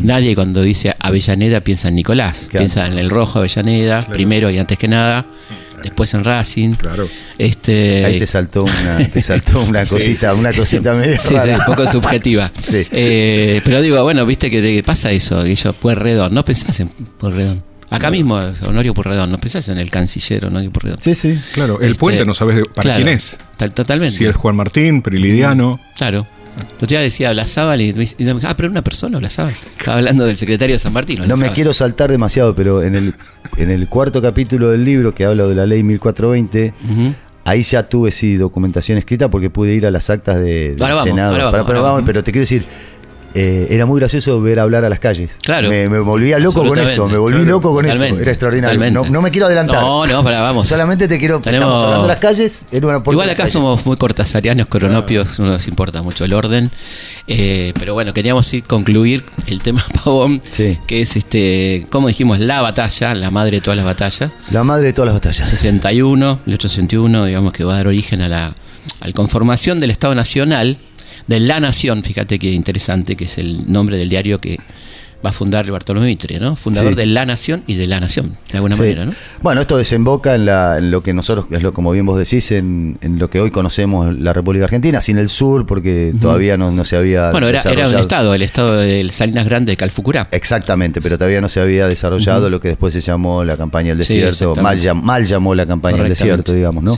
Nadie cuando dice Avellaneda piensa en Nicolás, Claro. piensa en el rojo Avellaneda, primero y antes que nada, después en Racing. Claro. Este, Ahí te saltó una, te saltó una cosita, una cosita medio Sí, sí, un poco subjetiva. Sí. Eh, pero digo, bueno, viste que pasa eso, que yo, Pueyrredón, no pensás en Pueyrredón. Acá mismo, Honorio Pueyrredón, no pensás en el canciller Honorio Pueyrredón. Sí, sí. Claro, el Este, puente no sabes para claro, quién es. tal- totalmente. Si es Juan Martín, Prilidiano. Claro. Otro día decía Olazábal y me dice, ah, pero una persona, Olazábal. Estaba hablando del secretario de San Martín. No me quiero saltar demasiado, pero en el, en el cuarto capítulo del libro que habla de la ley 1420, Ujú. ahí ya tuve sí documentación escrita porque pude ir a las actas de, del Ahora vamos, Senado. ahora vamos, Para- ahora vamos. pero te quiero decir, eh, era muy gracioso ver hablar a las calles. Claro. Me, me volvía loco con eso, me volví loco con eso. Era extraordinario. No, me quiero adelantar. No, no, para, vamos. Solamente te quiero. Tenemos- Estamos hablando de las calles. Era una Igual acá somos muy cortasarianos, coronopios, no nos importa mucho el orden. Eh, pero bueno, queríamos sí concluir el tema Pavón, Sí. que es este, como dijimos, la batalla, la madre de todas las batallas. La madre de todas las batallas. 61, 1861, digamos que va a dar origen a la, a la conformación del Estado Nacional, de la Nación, fíjate que interesante, que es el nombre del diario que va a fundar Bartolomé Mitre, ¿no? Fundador Sí. de la nación y de la nación, de alguna Sí. manera, ¿no? Bueno, esto desemboca en, la- en lo que nosotros, es lo como bien vos decís, en, en lo que hoy conocemos la República Argentina, sin el sur, porque todavía no, no se había Bueno, era, era un estado, el estado de Salinas Grande de Calfucurá. Exactamente, pero todavía no se había desarrollado lo que después se llamó la campaña del Sí, desierto, mal, llamó la campaña del desierto, digamos, ¿no?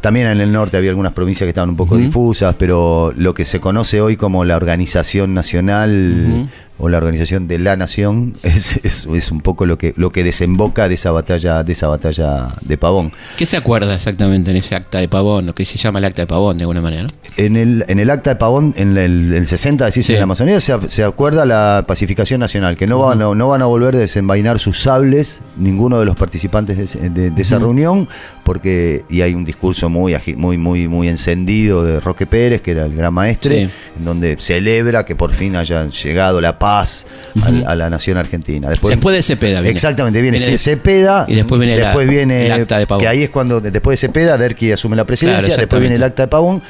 También en el norte había algunas provincias que estaban un poco difusas, pero lo que se conoce hoy como la organización nacional o la organización de la nación es, es, es un poco lo que lo que desemboca de esa batalla de esa batalla de Pavón. ¿Qué se acuerda exactamente en ese acta de Pavón, lo que se llama el acta de Pavón, de alguna manera, ¿no? En el, en el acta de Pavón, en el, el 60, decís, Sí. en la Amazonía, se, se acuerda la pacificación nacional, que no van, a- no, van a volver a desenvainar sus sables ninguno de los participantes de, ese- de- de esa reunión, porque y hay un discurso muy, muy, muy, muy encendido de Roque Pérez, que era el gran maestre, Sí. en donde celebra que por fin haya llegado la paz al- a, la nación argentina. Después, Después de Cepeda viene. Exactamente, viene, Viene- Cepeda, y después viene la- después viene el acta de Pavón. que ahí es cuando después de Cepeda Derqui asume la presidencia, Claro, después viene el acta de Pavón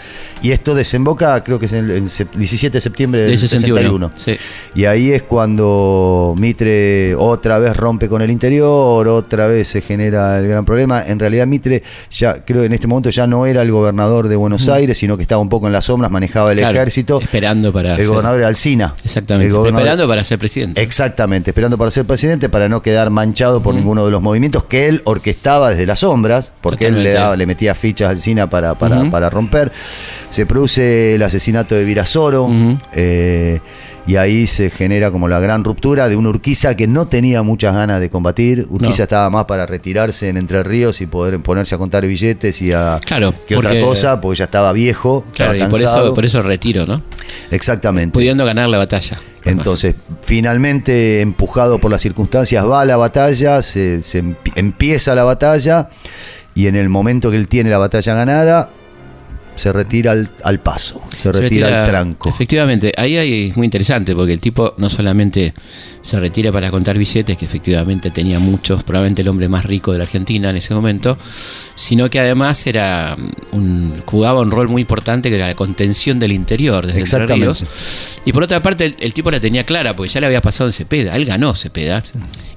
y esto desemboca, creo que es el, el sep- 17 de septiembre del Del 61. 61, sí. Y ahí es cuando Mitre otra vez rompe con el interior, otra vez se genera el gran problema. En realidad Mitre ya creo que en este momento ya no era el gobernador de Buenos Aires, sino que estaba un poco en las sombras, manejaba el Claro, ejército. Esperando para. El ser- gobernador era Alcina. Exactamente. Preparando para ser presidente. Exactamente, esperando para ser presidente, para no quedar manchado por ninguno de los movimientos que él orquestaba desde las sombras, porque él le, daba, le metía fichas al SINA para, para, para romper. Se produce el asesinato de Virasoro, eh, y ahí se genera como la gran ruptura de un Urquiza que no tenía muchas ganas de combatir. Urquiza No. estaba más para retirarse en Entre Ríos y poder ponerse a contar billetes y a Claro, que otra cosa, porque ya estaba viejo, Claro, y por eso, cansado. por eso retiro, ¿no? Exactamente. Pudiendo ganar la batalla. Entonces, finalmente, empujado por las circunstancias, va a la batalla, se, se empi- empieza la batalla y en el momento que él tiene la batalla ganada, se retira al, al paso, se, Se retira, al tranco. Efectivamente, ahí hay- es muy interesante porque el tipo no solamente se retira para contar billetes, que efectivamente tenía muchos, probablemente el hombre más rico de la Argentina en ese momento, sino que además era un, jugaba un rol muy importante que era la contención del interior desde Entre Exactamente. Ríos. Y por otra parte, el, el tipo la tenía clara porque ya le había pasado en Cepeda, él ganó Cepeda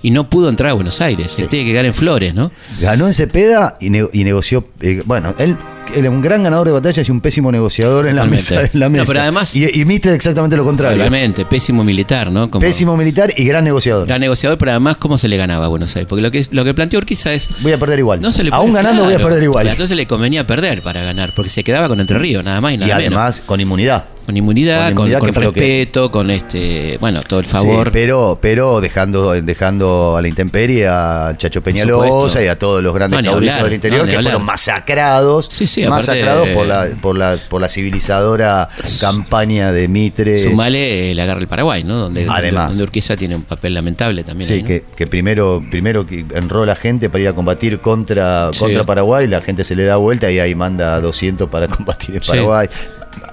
y no pudo entrar a Buenos Aires, él tiene que quedar en Flores, ¿no? Ganó en Cepeda y, ne- y negoció. eh, bueno, él era un gran ganador de batallas y un pésimo negociador en la mesa. en la No, mesa. pero además- y, y Mitre exactamente lo contrario. Obviamente, pésimo militar, ¿no? Como- Pésimo militar y gran negociador. Gran negociador, pero además, ¿cómo se le ganaba a Buenos Aires? Porque lo que, lo que planteó Urquiza es. Voy a perder igual. No se le Aún ganando voy a perder igual. Entonces le convenía perder para ganar, porque se quedaba con Entre Ríos, nada más y Y nada menos. además con inmunidad. Con inmunidad, con inmunidad, que- respeto, con este. Bueno, todo el favor. Sí, pero, pero dejando, dejando a la intemperie al Chacho Peñalosa y a todos los grandes No, caudillos del interior no, que fueron masacrados, Sí, sí, aparte, masacrados por eh, la, por la, por la civilizadora campaña de Mitre. Sumale eh, la guerra del Paraguay, ¿no? Donde, Además. donde Urquiza tiene un papel lamentable también. Sí, ahí, ¿no? que, que primero, primero que enrola gente para ir a combatir contra, contra Paraguay, la gente se le da vuelta y ahí manda 200 para combatir en. Paraguay.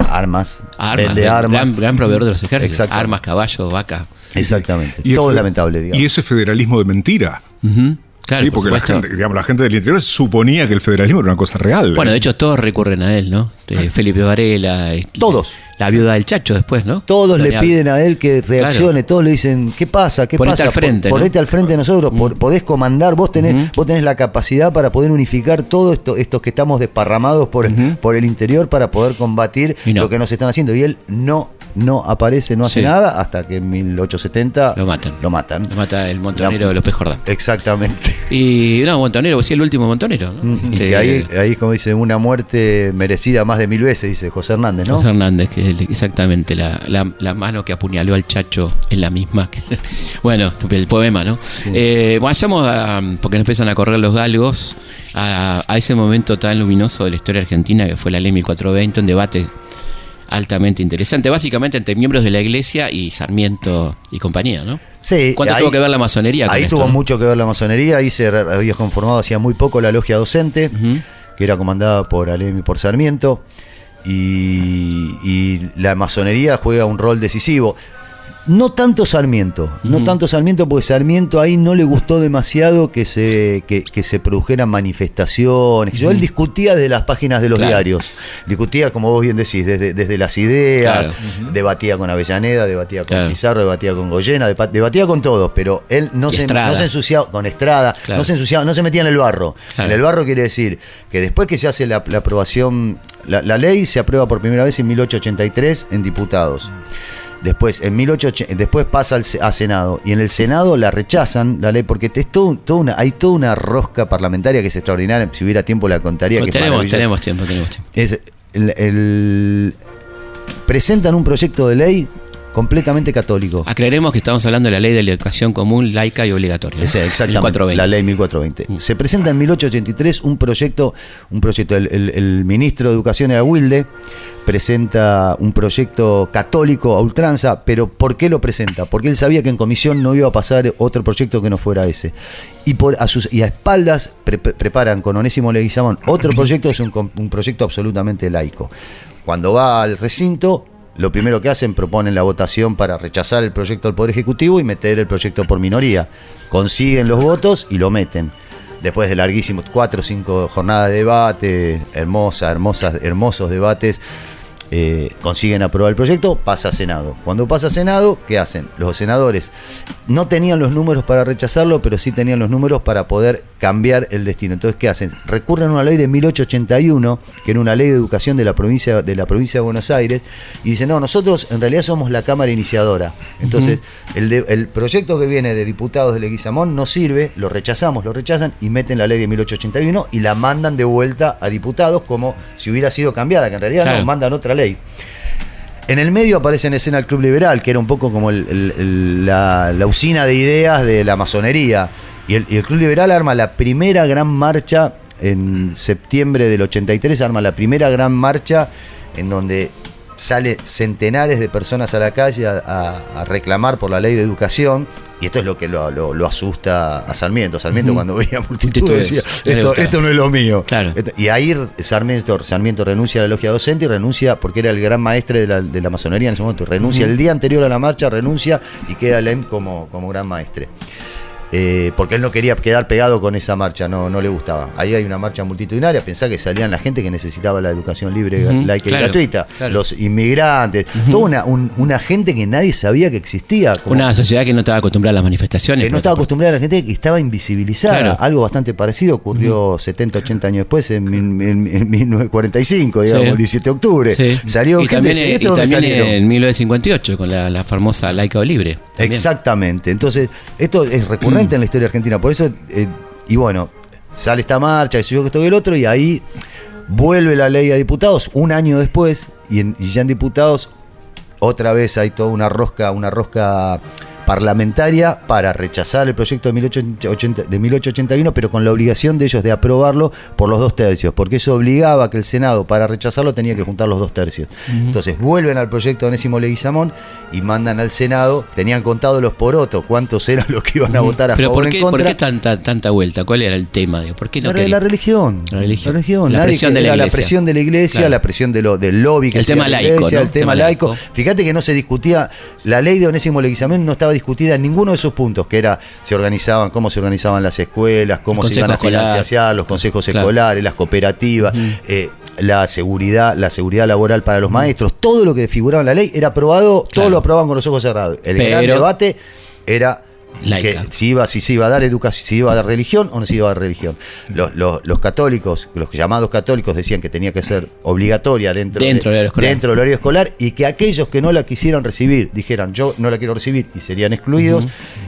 Armas, Armas, vende gran- armas. Gran, gran proveedor de los ejércitos. Armas, caballos, vaca. Exactamente. Y Todo es lamentable, digamos. Y ese federalismo de mentira. Ujú, Claro, Sí, por porque la gente, digamos, la gente del interior suponía que el federalismo era una cosa real. Bueno, de hecho, todos recurren a él, ¿no? Eh, Felipe Varela. eh, Todos. La viuda del Chacho después, ¿no? Todos le piden a él que reaccione, todos le dicen, ¿qué pasa? ¿Qué Ponete pasa? al frente, Pon- ¿no? Ponete al frente de nosotros, por- podés comandar, vos tenés, vos tenés la capacidad para poder unificar todos esto, estos que estamos desparramados por, el, por el interior para poder combatir no. lo que nos están haciendo. Y él no, no aparece, no hace Sí. nada, hasta que en 1870 Lo matan. Lo matan. Lo mata el montonero La- López Jordán. Exactamente. Y no, montonero, pues sí, el último montonero. ¿no? Y Este, que ahí, ahí, como dice, una muerte merecida más de mil veces, dice José Hernández, ¿no? José Hernández, que es exactamente la, la- la mano que apuñaló al chacho en la misma. que- bueno, el poema, ¿no? Eh, vayamos a, porque empiezan a correr los galgos, a, a ese momento tan luminoso de la historia argentina que fue la ley 1420, un debate altamente interesante, básicamente entre miembros de la iglesia y Sarmiento y compañía, ¿no? Sí, ¿Cuánto ahí- tuvo que ver la masonería con Ahí esto, tuvo mucho que ver la masonería, ahí se había conformado hacía muy poco la logia docente, que era comandada por Alem y por Sarmiento, y, y la masonería juega un rol decisivo. No tanto Sarmiento, no tanto Sarmiento, porque Sarmiento ahí no le gustó demasiado que se, que, que se produjeran manifestaciones. Yo, él discutía desde las páginas de los Claro. diarios, discutía, como vos bien decís, desde, desde las ideas, Claro. debatía con Avellaneda, debatía con Claro. Pizarro, debatía con Goyena, debatía con todos, pero él no se, no se ensuciaba con Estrada, no se ensuciaba, no se metía en el barro. En el barro quiere decir que después que se hace la, la aprobación, la, la ley se aprueba por primera vez en 1883 en diputados. Después, en 1880, después pasa al a Senado y en el Senado la rechazan la ley porque es todo, todo una, hay toda una rosca parlamentaria que es extraordinaria. Si hubiera tiempo la contaría. que tenemos, tenemos tiempo, tenemos tiempo. Es el- el- presentan un proyecto de ley completamente católico. Aclaremos que estamos hablando de la ley de la educación común, laica y obligatoria. exactamente, 1420. la ley 1420. Se presenta en 1883 un proyecto, un proyecto, el, el- el ministro de Educación era Wilde, presenta un proyecto católico a ultranza, pero ¿por qué lo presenta? Porque él sabía que en comisión no iba a pasar otro proyecto que no fuera ese. Y, por, a, sus, y a espaldas pre- pre- preparan con Onésimo Leguizamón otro proyecto, es un proyecto absolutamente laico. Cuando va al recinto, lo primero que hacen, proponen la votación para rechazar el proyecto del Poder Ejecutivo y meter el proyecto por minoría. Consiguen los votos y lo meten. Después de larguísimos cuatro o cinco jornadas de debate, hermosas, hermosas, hermosos debates, eh, consiguen aprobar el proyecto, pasa a Senado. Cuando pasa a Senado, ¿qué hacen? Los senadores no tenían los números para rechazarlo, pero sí tenían los números para poder cambiar el destino. Entonces, ¿qué hacen? Recurren a una ley de 1881, que era una ley de educación de la provincia de, la provincia de Buenos Aires, y dicen, no, nosotros en realidad somos la Cámara Iniciadora. Entonces, el, de- el proyecto que viene de diputados de Leguizamón no sirve, lo rechazamos, lo rechazan y meten la ley de 1881 y la mandan de vuelta a diputados como si hubiera sido cambiada, que en realidad Claro. no, mandan otra ley. En el medio aparece en escena el Club Liberal, que era un poco como el- la, la usina de ideas de la masonería. Y el, y el Club Liberal arma la primera gran marcha en septiembre del 83, arma la primera gran marcha en donde sale centenares de personas a la calle a, a- a reclamar por la ley de educación. Y esto es lo que lo, lo- lo asusta a Sarmiento. Sarmiento cuando veía multitud decía, esto, no es lo mío. Claro. Y ahí Sarmiento, Sarmiento renuncia a la logia docente y renuncia porque era el gran maestre de la, de la masonería en ese momento. Renuncia el día anterior a la marcha, renuncia y queda Lem como, como gran maestre. Eh, porque él no quería quedar pegado con esa marcha, no, no le gustaba. Ahí hay una marcha multitudinaria, pensá que salían la gente que necesitaba la educación libre, laica claro, y gratuita, claro. los inmigrantes, toda una, un- una gente que nadie sabía que existía. como- Una sociedad que no estaba acostumbrada a las manifestaciones. que no estaba acostumbrada a la gente que estaba invisibilizada. Claro. Algo bastante parecido ocurrió 70, 80 años después, en, mil- en- en 1945, digamos, Sí. el 17 de octubre. Sí. Salió y gente también, y decía, y ¿esto dónde también en 1958 con la, la famosa laica o libre. también. Exactamente. Entonces, esto es recurrente en la historia argentina. Por eso, eh, y bueno, sale esta marcha, que yo, que el otro, y ahí vuelve la ley a diputados un año después, y ya en diputados otra vez hay toda una rosca, una rosca parlamentaria para rechazar el proyecto de 1880 de 1881, pero con la obligación de ellos de aprobarlo por los dos tercios, porque eso obligaba a que el Senado, para rechazarlo, tenía que juntar los dos tercios. Entonces vuelven al proyecto de Onésimo Leguizamón y mandan al Senado, tenían contado los porotos, cuántos eran los que iban a votar a Pero favor ¿por qué, en por contra. qué tanta, tanta vuelta? ¿Cuál era el tema? ¿Por qué no La, la religión. La religión. La Nadie presión que- de la era la iglesia. presión de la iglesia, Claro. la presión de lo, del lobby que El tema la laico, iglesia, ¿no? el tema Tema laico. laico. Fíjate que no se discutía, la ley de Onésimo Leguizamón no estaba discutida en ninguno de esos puntos, que era se organizaban, cómo se organizaban las escuelas, cómo se iban a escolar. financiar, los consejos Claro. escolares, las cooperativas, eh, la seguridad, la seguridad laboral para los maestros, todo lo que figuraba en la ley era aprobado, todo lo aprobaban con los ojos cerrados. El gran debate era Laica. que si iba, si se iba a dar educación, si iba a dar religión o no se iba a dar religión. Los, los- los católicos, los llamados católicos decían que tenía que ser obligatoria dentro, Dentro de- del horario escolar. dentro del horario escolar y que aquellos que no la quisieran recibir dijeran yo no la quiero recibir y serían excluidos.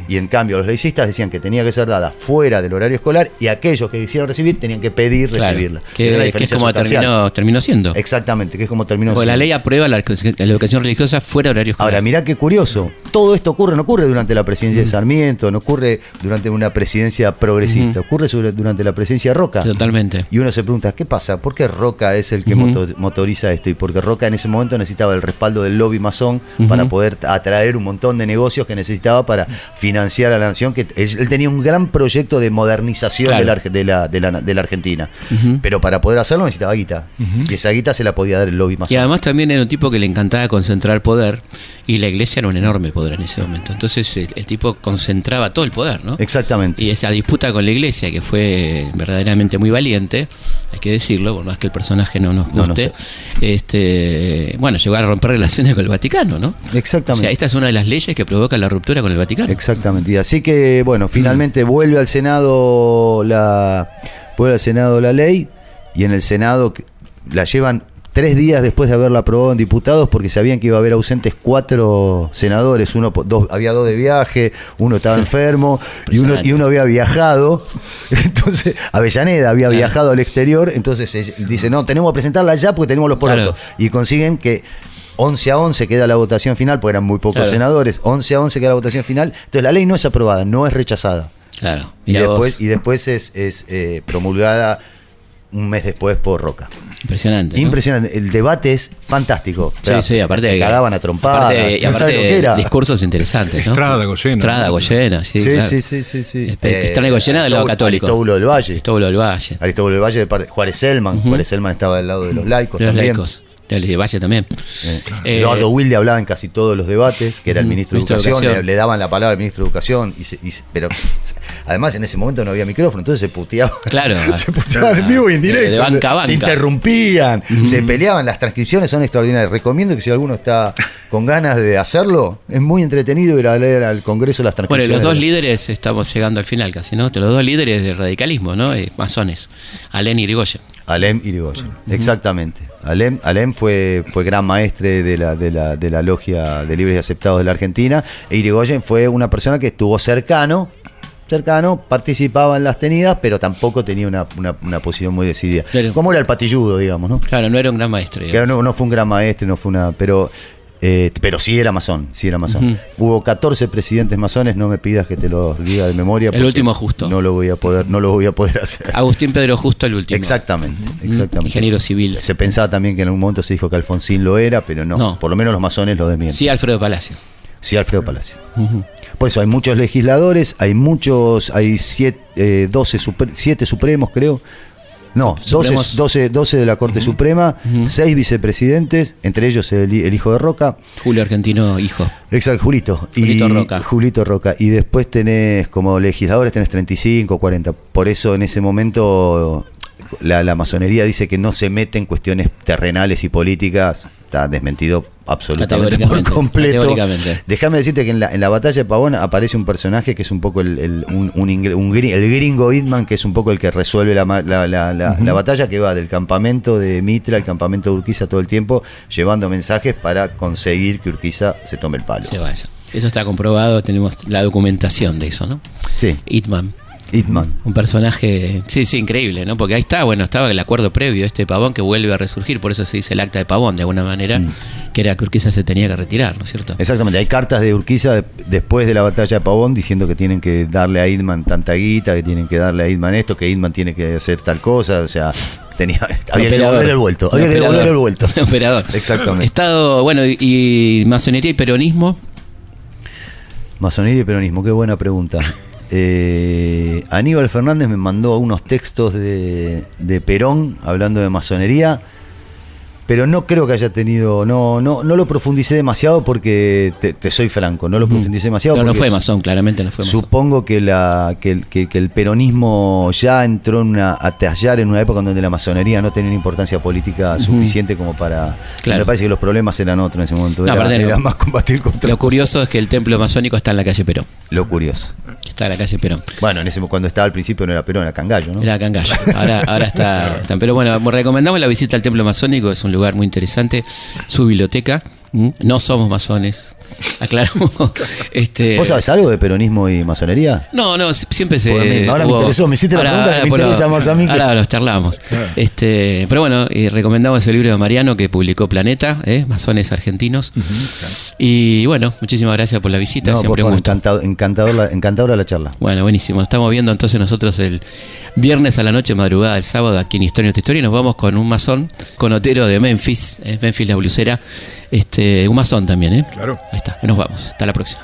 Y en cambio los laicistas decían que tenía que ser dada fuera del horario escolar y aquellos que quisieran recibir tenían que pedir Claro, recibirla. que, es como terminó, terminó siendo. Exactamente, que es como terminó Porque la siendo. ley aprueba la, la educación religiosa fuera de horario escolar. Ahora, mirá qué curioso. Todo esto ocurre, no ocurre durante la presidencia de Sarmiento. No ocurre durante una presidencia progresista, ocurre sobre- durante la presidencia de Roca. Totalmente. Y uno se pregunta, ¿qué pasa? ¿Por qué Roca es el que moto- motoriza esto? Y porque Roca en ese momento necesitaba el respaldo del lobby masón para poder atraer un montón de negocios que necesitaba para financiar a la nación, que él tenía un gran proyecto de modernización Claro. de, la, Arge- de, la, de, la, de la Argentina. Pero para poder hacerlo necesitaba guita. Y esa guita se la podía dar el lobby masón. Y además también era un tipo que le encantaba concentrar poder y la iglesia era un enorme poder en ese momento. Entonces el, el tipo concentraba todo el poder, ¿no? Exactamente. Y esa disputa con la iglesia, que fue verdaderamente muy valiente, hay que decirlo, por más que el personaje no nos No, no guste, este, bueno, llegó a romper relaciones con el Vaticano, ¿no? O Exactamente. sea, esta es una de las leyes que provoca la ruptura con el Vaticano. Exactamente. Y así que, bueno, finalmente vuelve al Senado la vuelve al Senado la ley y en el Senado la llevan tres días después de haberla aprobado en diputados porque sabían que iba a haber ausentes cuatro senadores, uno dos, había dos de viaje, uno estaba enfermo y uno, y uno había viajado, entonces Avellaneda había Claro. viajado al exterior, entonces dice, no, tenemos que presentarla ya porque tenemos los porotos. Claro. Y consiguen que 11 a 11 queda la votación final, porque eran muy pocos Claro. senadores, 11 a 11 queda la votación final, entonces la ley no es aprobada, no es rechazada. Claro. Y vos. después, y después es, es, eh, promulgada un mes después por Roca. Impresionante. ¿no? Impresionante, el debate es fantástico. Sí, sí, aparte se que- cagaban a trompadas, aparte- y no aparte lo que era. discursos interesantes, ¿no? Estrada, Goyena. Estrada, Goyena, sí, Sí, claro. sí, sí, sí, sí. Eh, Estrada y Goyena del lado católico. Aristóbulo del Valle. Aristóbulo del Valle. Aristóbulo del Valle de parte Juárez Selman. Juárez Selman estaba del lado de los laicos De los también. laicos. Del de Valle también. Eh, Eh, Eduardo Wilde hablaba en casi todos los debates, que era el ministro de ministro de Educación, Educación. Le, le daban la palabra al ministro de Educación, y se- y se- pero además en ese momento no había micrófono, entonces se puteaban. Claro. se puteaban en vivo y en directo. de banca a banca. Se interrumpían, se peleaban, las transcripciones son extraordinarias. Recomiendo que si alguno está con ganas de hacerlo, es muy entretenido ir a leer al Congreso las Bueno, transcripciones. los dos de- líderes estamos llegando al final casi, ¿no? Los dos líderes del radicalismo, ¿no? Eh, masones, Alén y Irigoyen. Alem Irigoyen, exactamente. Alem, Alem fue, fue gran maestre de la, de, la, de la logia de libres y aceptados de la Argentina. E Irigoyen fue una persona que estuvo cercano, cercano, participaba en las tenidas, pero tampoco tenía una, una- una posición muy decidida. Claro. Como era el patilludo, digamos, ¿no? Claro, no era un gran maestro. digamos. Claro, no, no fue un gran maestre, no fue una. Pero. Eh, pero sí era masón, sí era masón. Hubo 14 presidentes masones, no me pidas que te los diga de memoria. El último justo. No lo voy a poder, no lo voy a poder hacer. Agustín Pedro Justo, el último. Exactamente, exactamente. Ingeniero civil. Se pensaba también que en algún momento se dijo que Alfonsín lo era, pero no. No. Por lo menos los masones lo desmienten. Sí, Alfredo Palacio. Sí, Alfredo Palacio. Por eso hay muchos legisladores, hay muchos, hay siete, eh, 12 super- siete supremos, creo. No, 12, Supremos. 12, 12 de la Corte Suprema, seis vicepresidentes, entre ellos el, el hijo de Roca. Julio Argentino, hijo. Exacto, Julito. Julito y, Roca. Julito Roca. Y después tenés, como legisladores, tenés 35, 40. Por eso en ese momento la, la masonería dice que no se mete en cuestiones terrenales y políticas. Está desmentido absolutamente por completo. Déjame decirte que en la, en la batalla de Pavón aparece un personaje que es un poco el, el- un, un ingre- un el gringo Hitman, que es un poco el que resuelve la- la- la- la batalla, que va del campamento de Mitra al campamento de Urquiza todo el tiempo, llevando mensajes para conseguir que Urquiza se tome el palo. Se vaya. Eso está comprobado, tenemos la documentación de eso, ¿no? Sí, Hitman. Hitman. Un personaje, sí, sí, increíble, ¿no? Porque ahí está, bueno, estaba el acuerdo previo, este pavón que vuelve a resurgir, por eso se dice el acta de pavón, de alguna manera, Mm. que era que Urquiza se tenía que retirar, ¿no es cierto? Exactamente, hay cartas de Urquiza de- después de la batalla de Pavón diciendo que tienen que darle a Hitman tanta guita, que tienen que darle a Hitman esto, que Hitman tiene que hacer tal cosa, o sea, tenía, había que devolver el vuelto, había que operador. devolver el vuelto. Operador. Exactamente. Estado, bueno, y, y masonería y peronismo, Masonería y peronismo, qué buena pregunta. Eh, Aníbal Fernández me mandó unos textos de, de Perón hablando de masonería, pero no creo que haya tenido, no, no, no lo profundicé demasiado porque te, te soy franco, no lo profundicé demasiado. no, no fue masón, claramente no fue masón. Supongo que, la, que, el- que- que el peronismo ya entró en una, a tallar en una época en donde la masonería no tenía una importancia política suficiente como para... Claro. Me parece que los problemas eran otros en ese momento. No, Era, aparte era más combatir contra Lo curioso es que el templo masónico está en la calle Perón. lo curioso. Está en la calle Perón. Bueno, en ese cuando estaba al principio no era Perón, era Cangallo, ¿no? Era Cangallo. Ahora, ahora está, está- Pero bueno, recomendamos la visita al Templo Masónico, es un lugar muy interesante. Su biblioteca. No somos masones. aclaramos. Este, ¿Vos sabés algo de peronismo y masonería? No, no, si- siempre se. Ahora me interesó, me hiciste la pregunta que me por- interesa más a mí que- Ahora los charlamos. Este, pero bueno, eh, recomendamos el libro de Mariano que publicó Planeta, ¿eh? Masones Argentinos. Y bueno, muchísimas gracias por la visita. No, por siempre un gusto. encantado, encantador la- encantadora la charla. Bueno, buenísimo. Estamos viendo entonces nosotros el viernes a la noche, madrugada del sábado, aquí en Historia Nuestra Historia. Y nos vamos con un masón, con Otero de Memphis, ¿eh? Memphis la blusera. Este, un masón también, ¿eh? Claro. Ahí nos vamos. Hasta la próxima.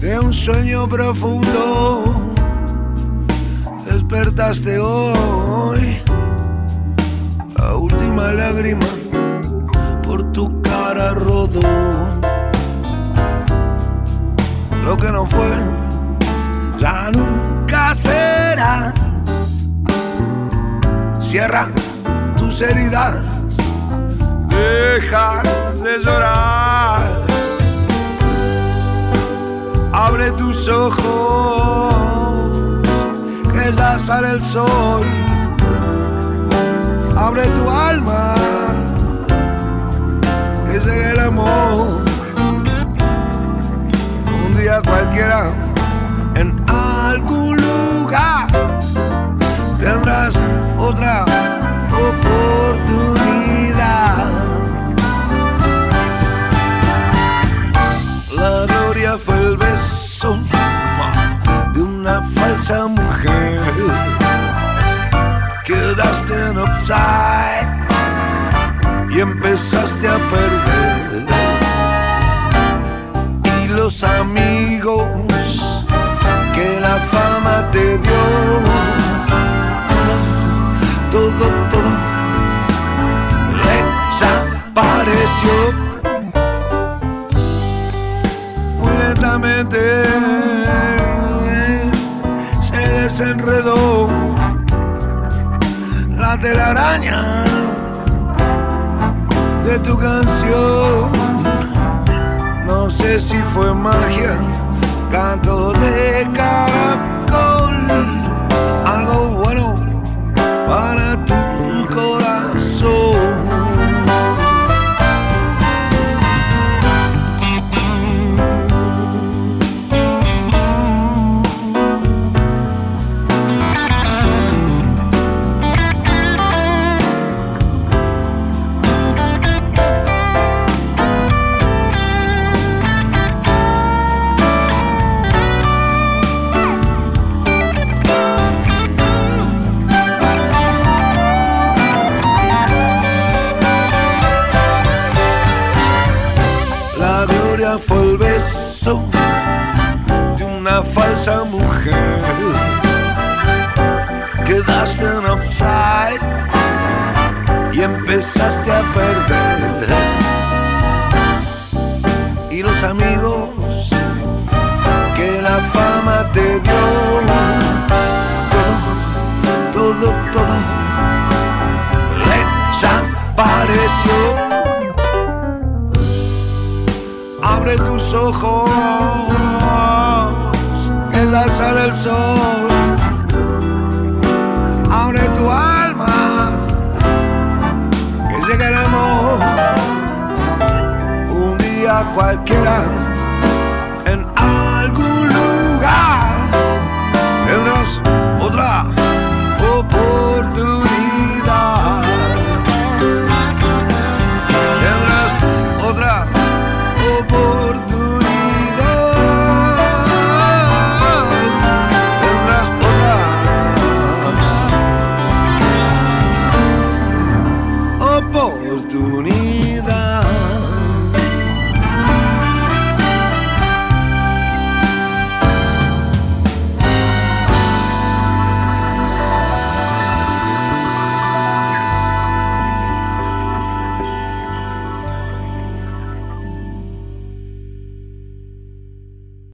de un sueño profundo despertaste hoy la última lágrima por tu cara rodó. Lo que no fue ya nunca será. Cierra tus heridas deja de llorar. Abre tus ojos, que ya sale el sol. Abre tu alma, que llegue el amor. Un día cualquiera, en algún lugar, tendrás otra oportunidad. La gloria fue el beso de una falsa mujer. Quedaste en offside y empezaste a perder. Y los amigos que la fama te dio, todo, todo, todo desapareció. Muy lentamente se desenredó. La telaraña tu canción. No sé si fue magia, canto de caracol, Fue el beso de una falsa mujer. Quedaste en offside y empezaste a perder. Y los amigos que la fama te dio, todo, todo, todo desapareció. abre tus ojos, que la sale el sol. Abre tu alma, que llega el amor. Un día cualquiera.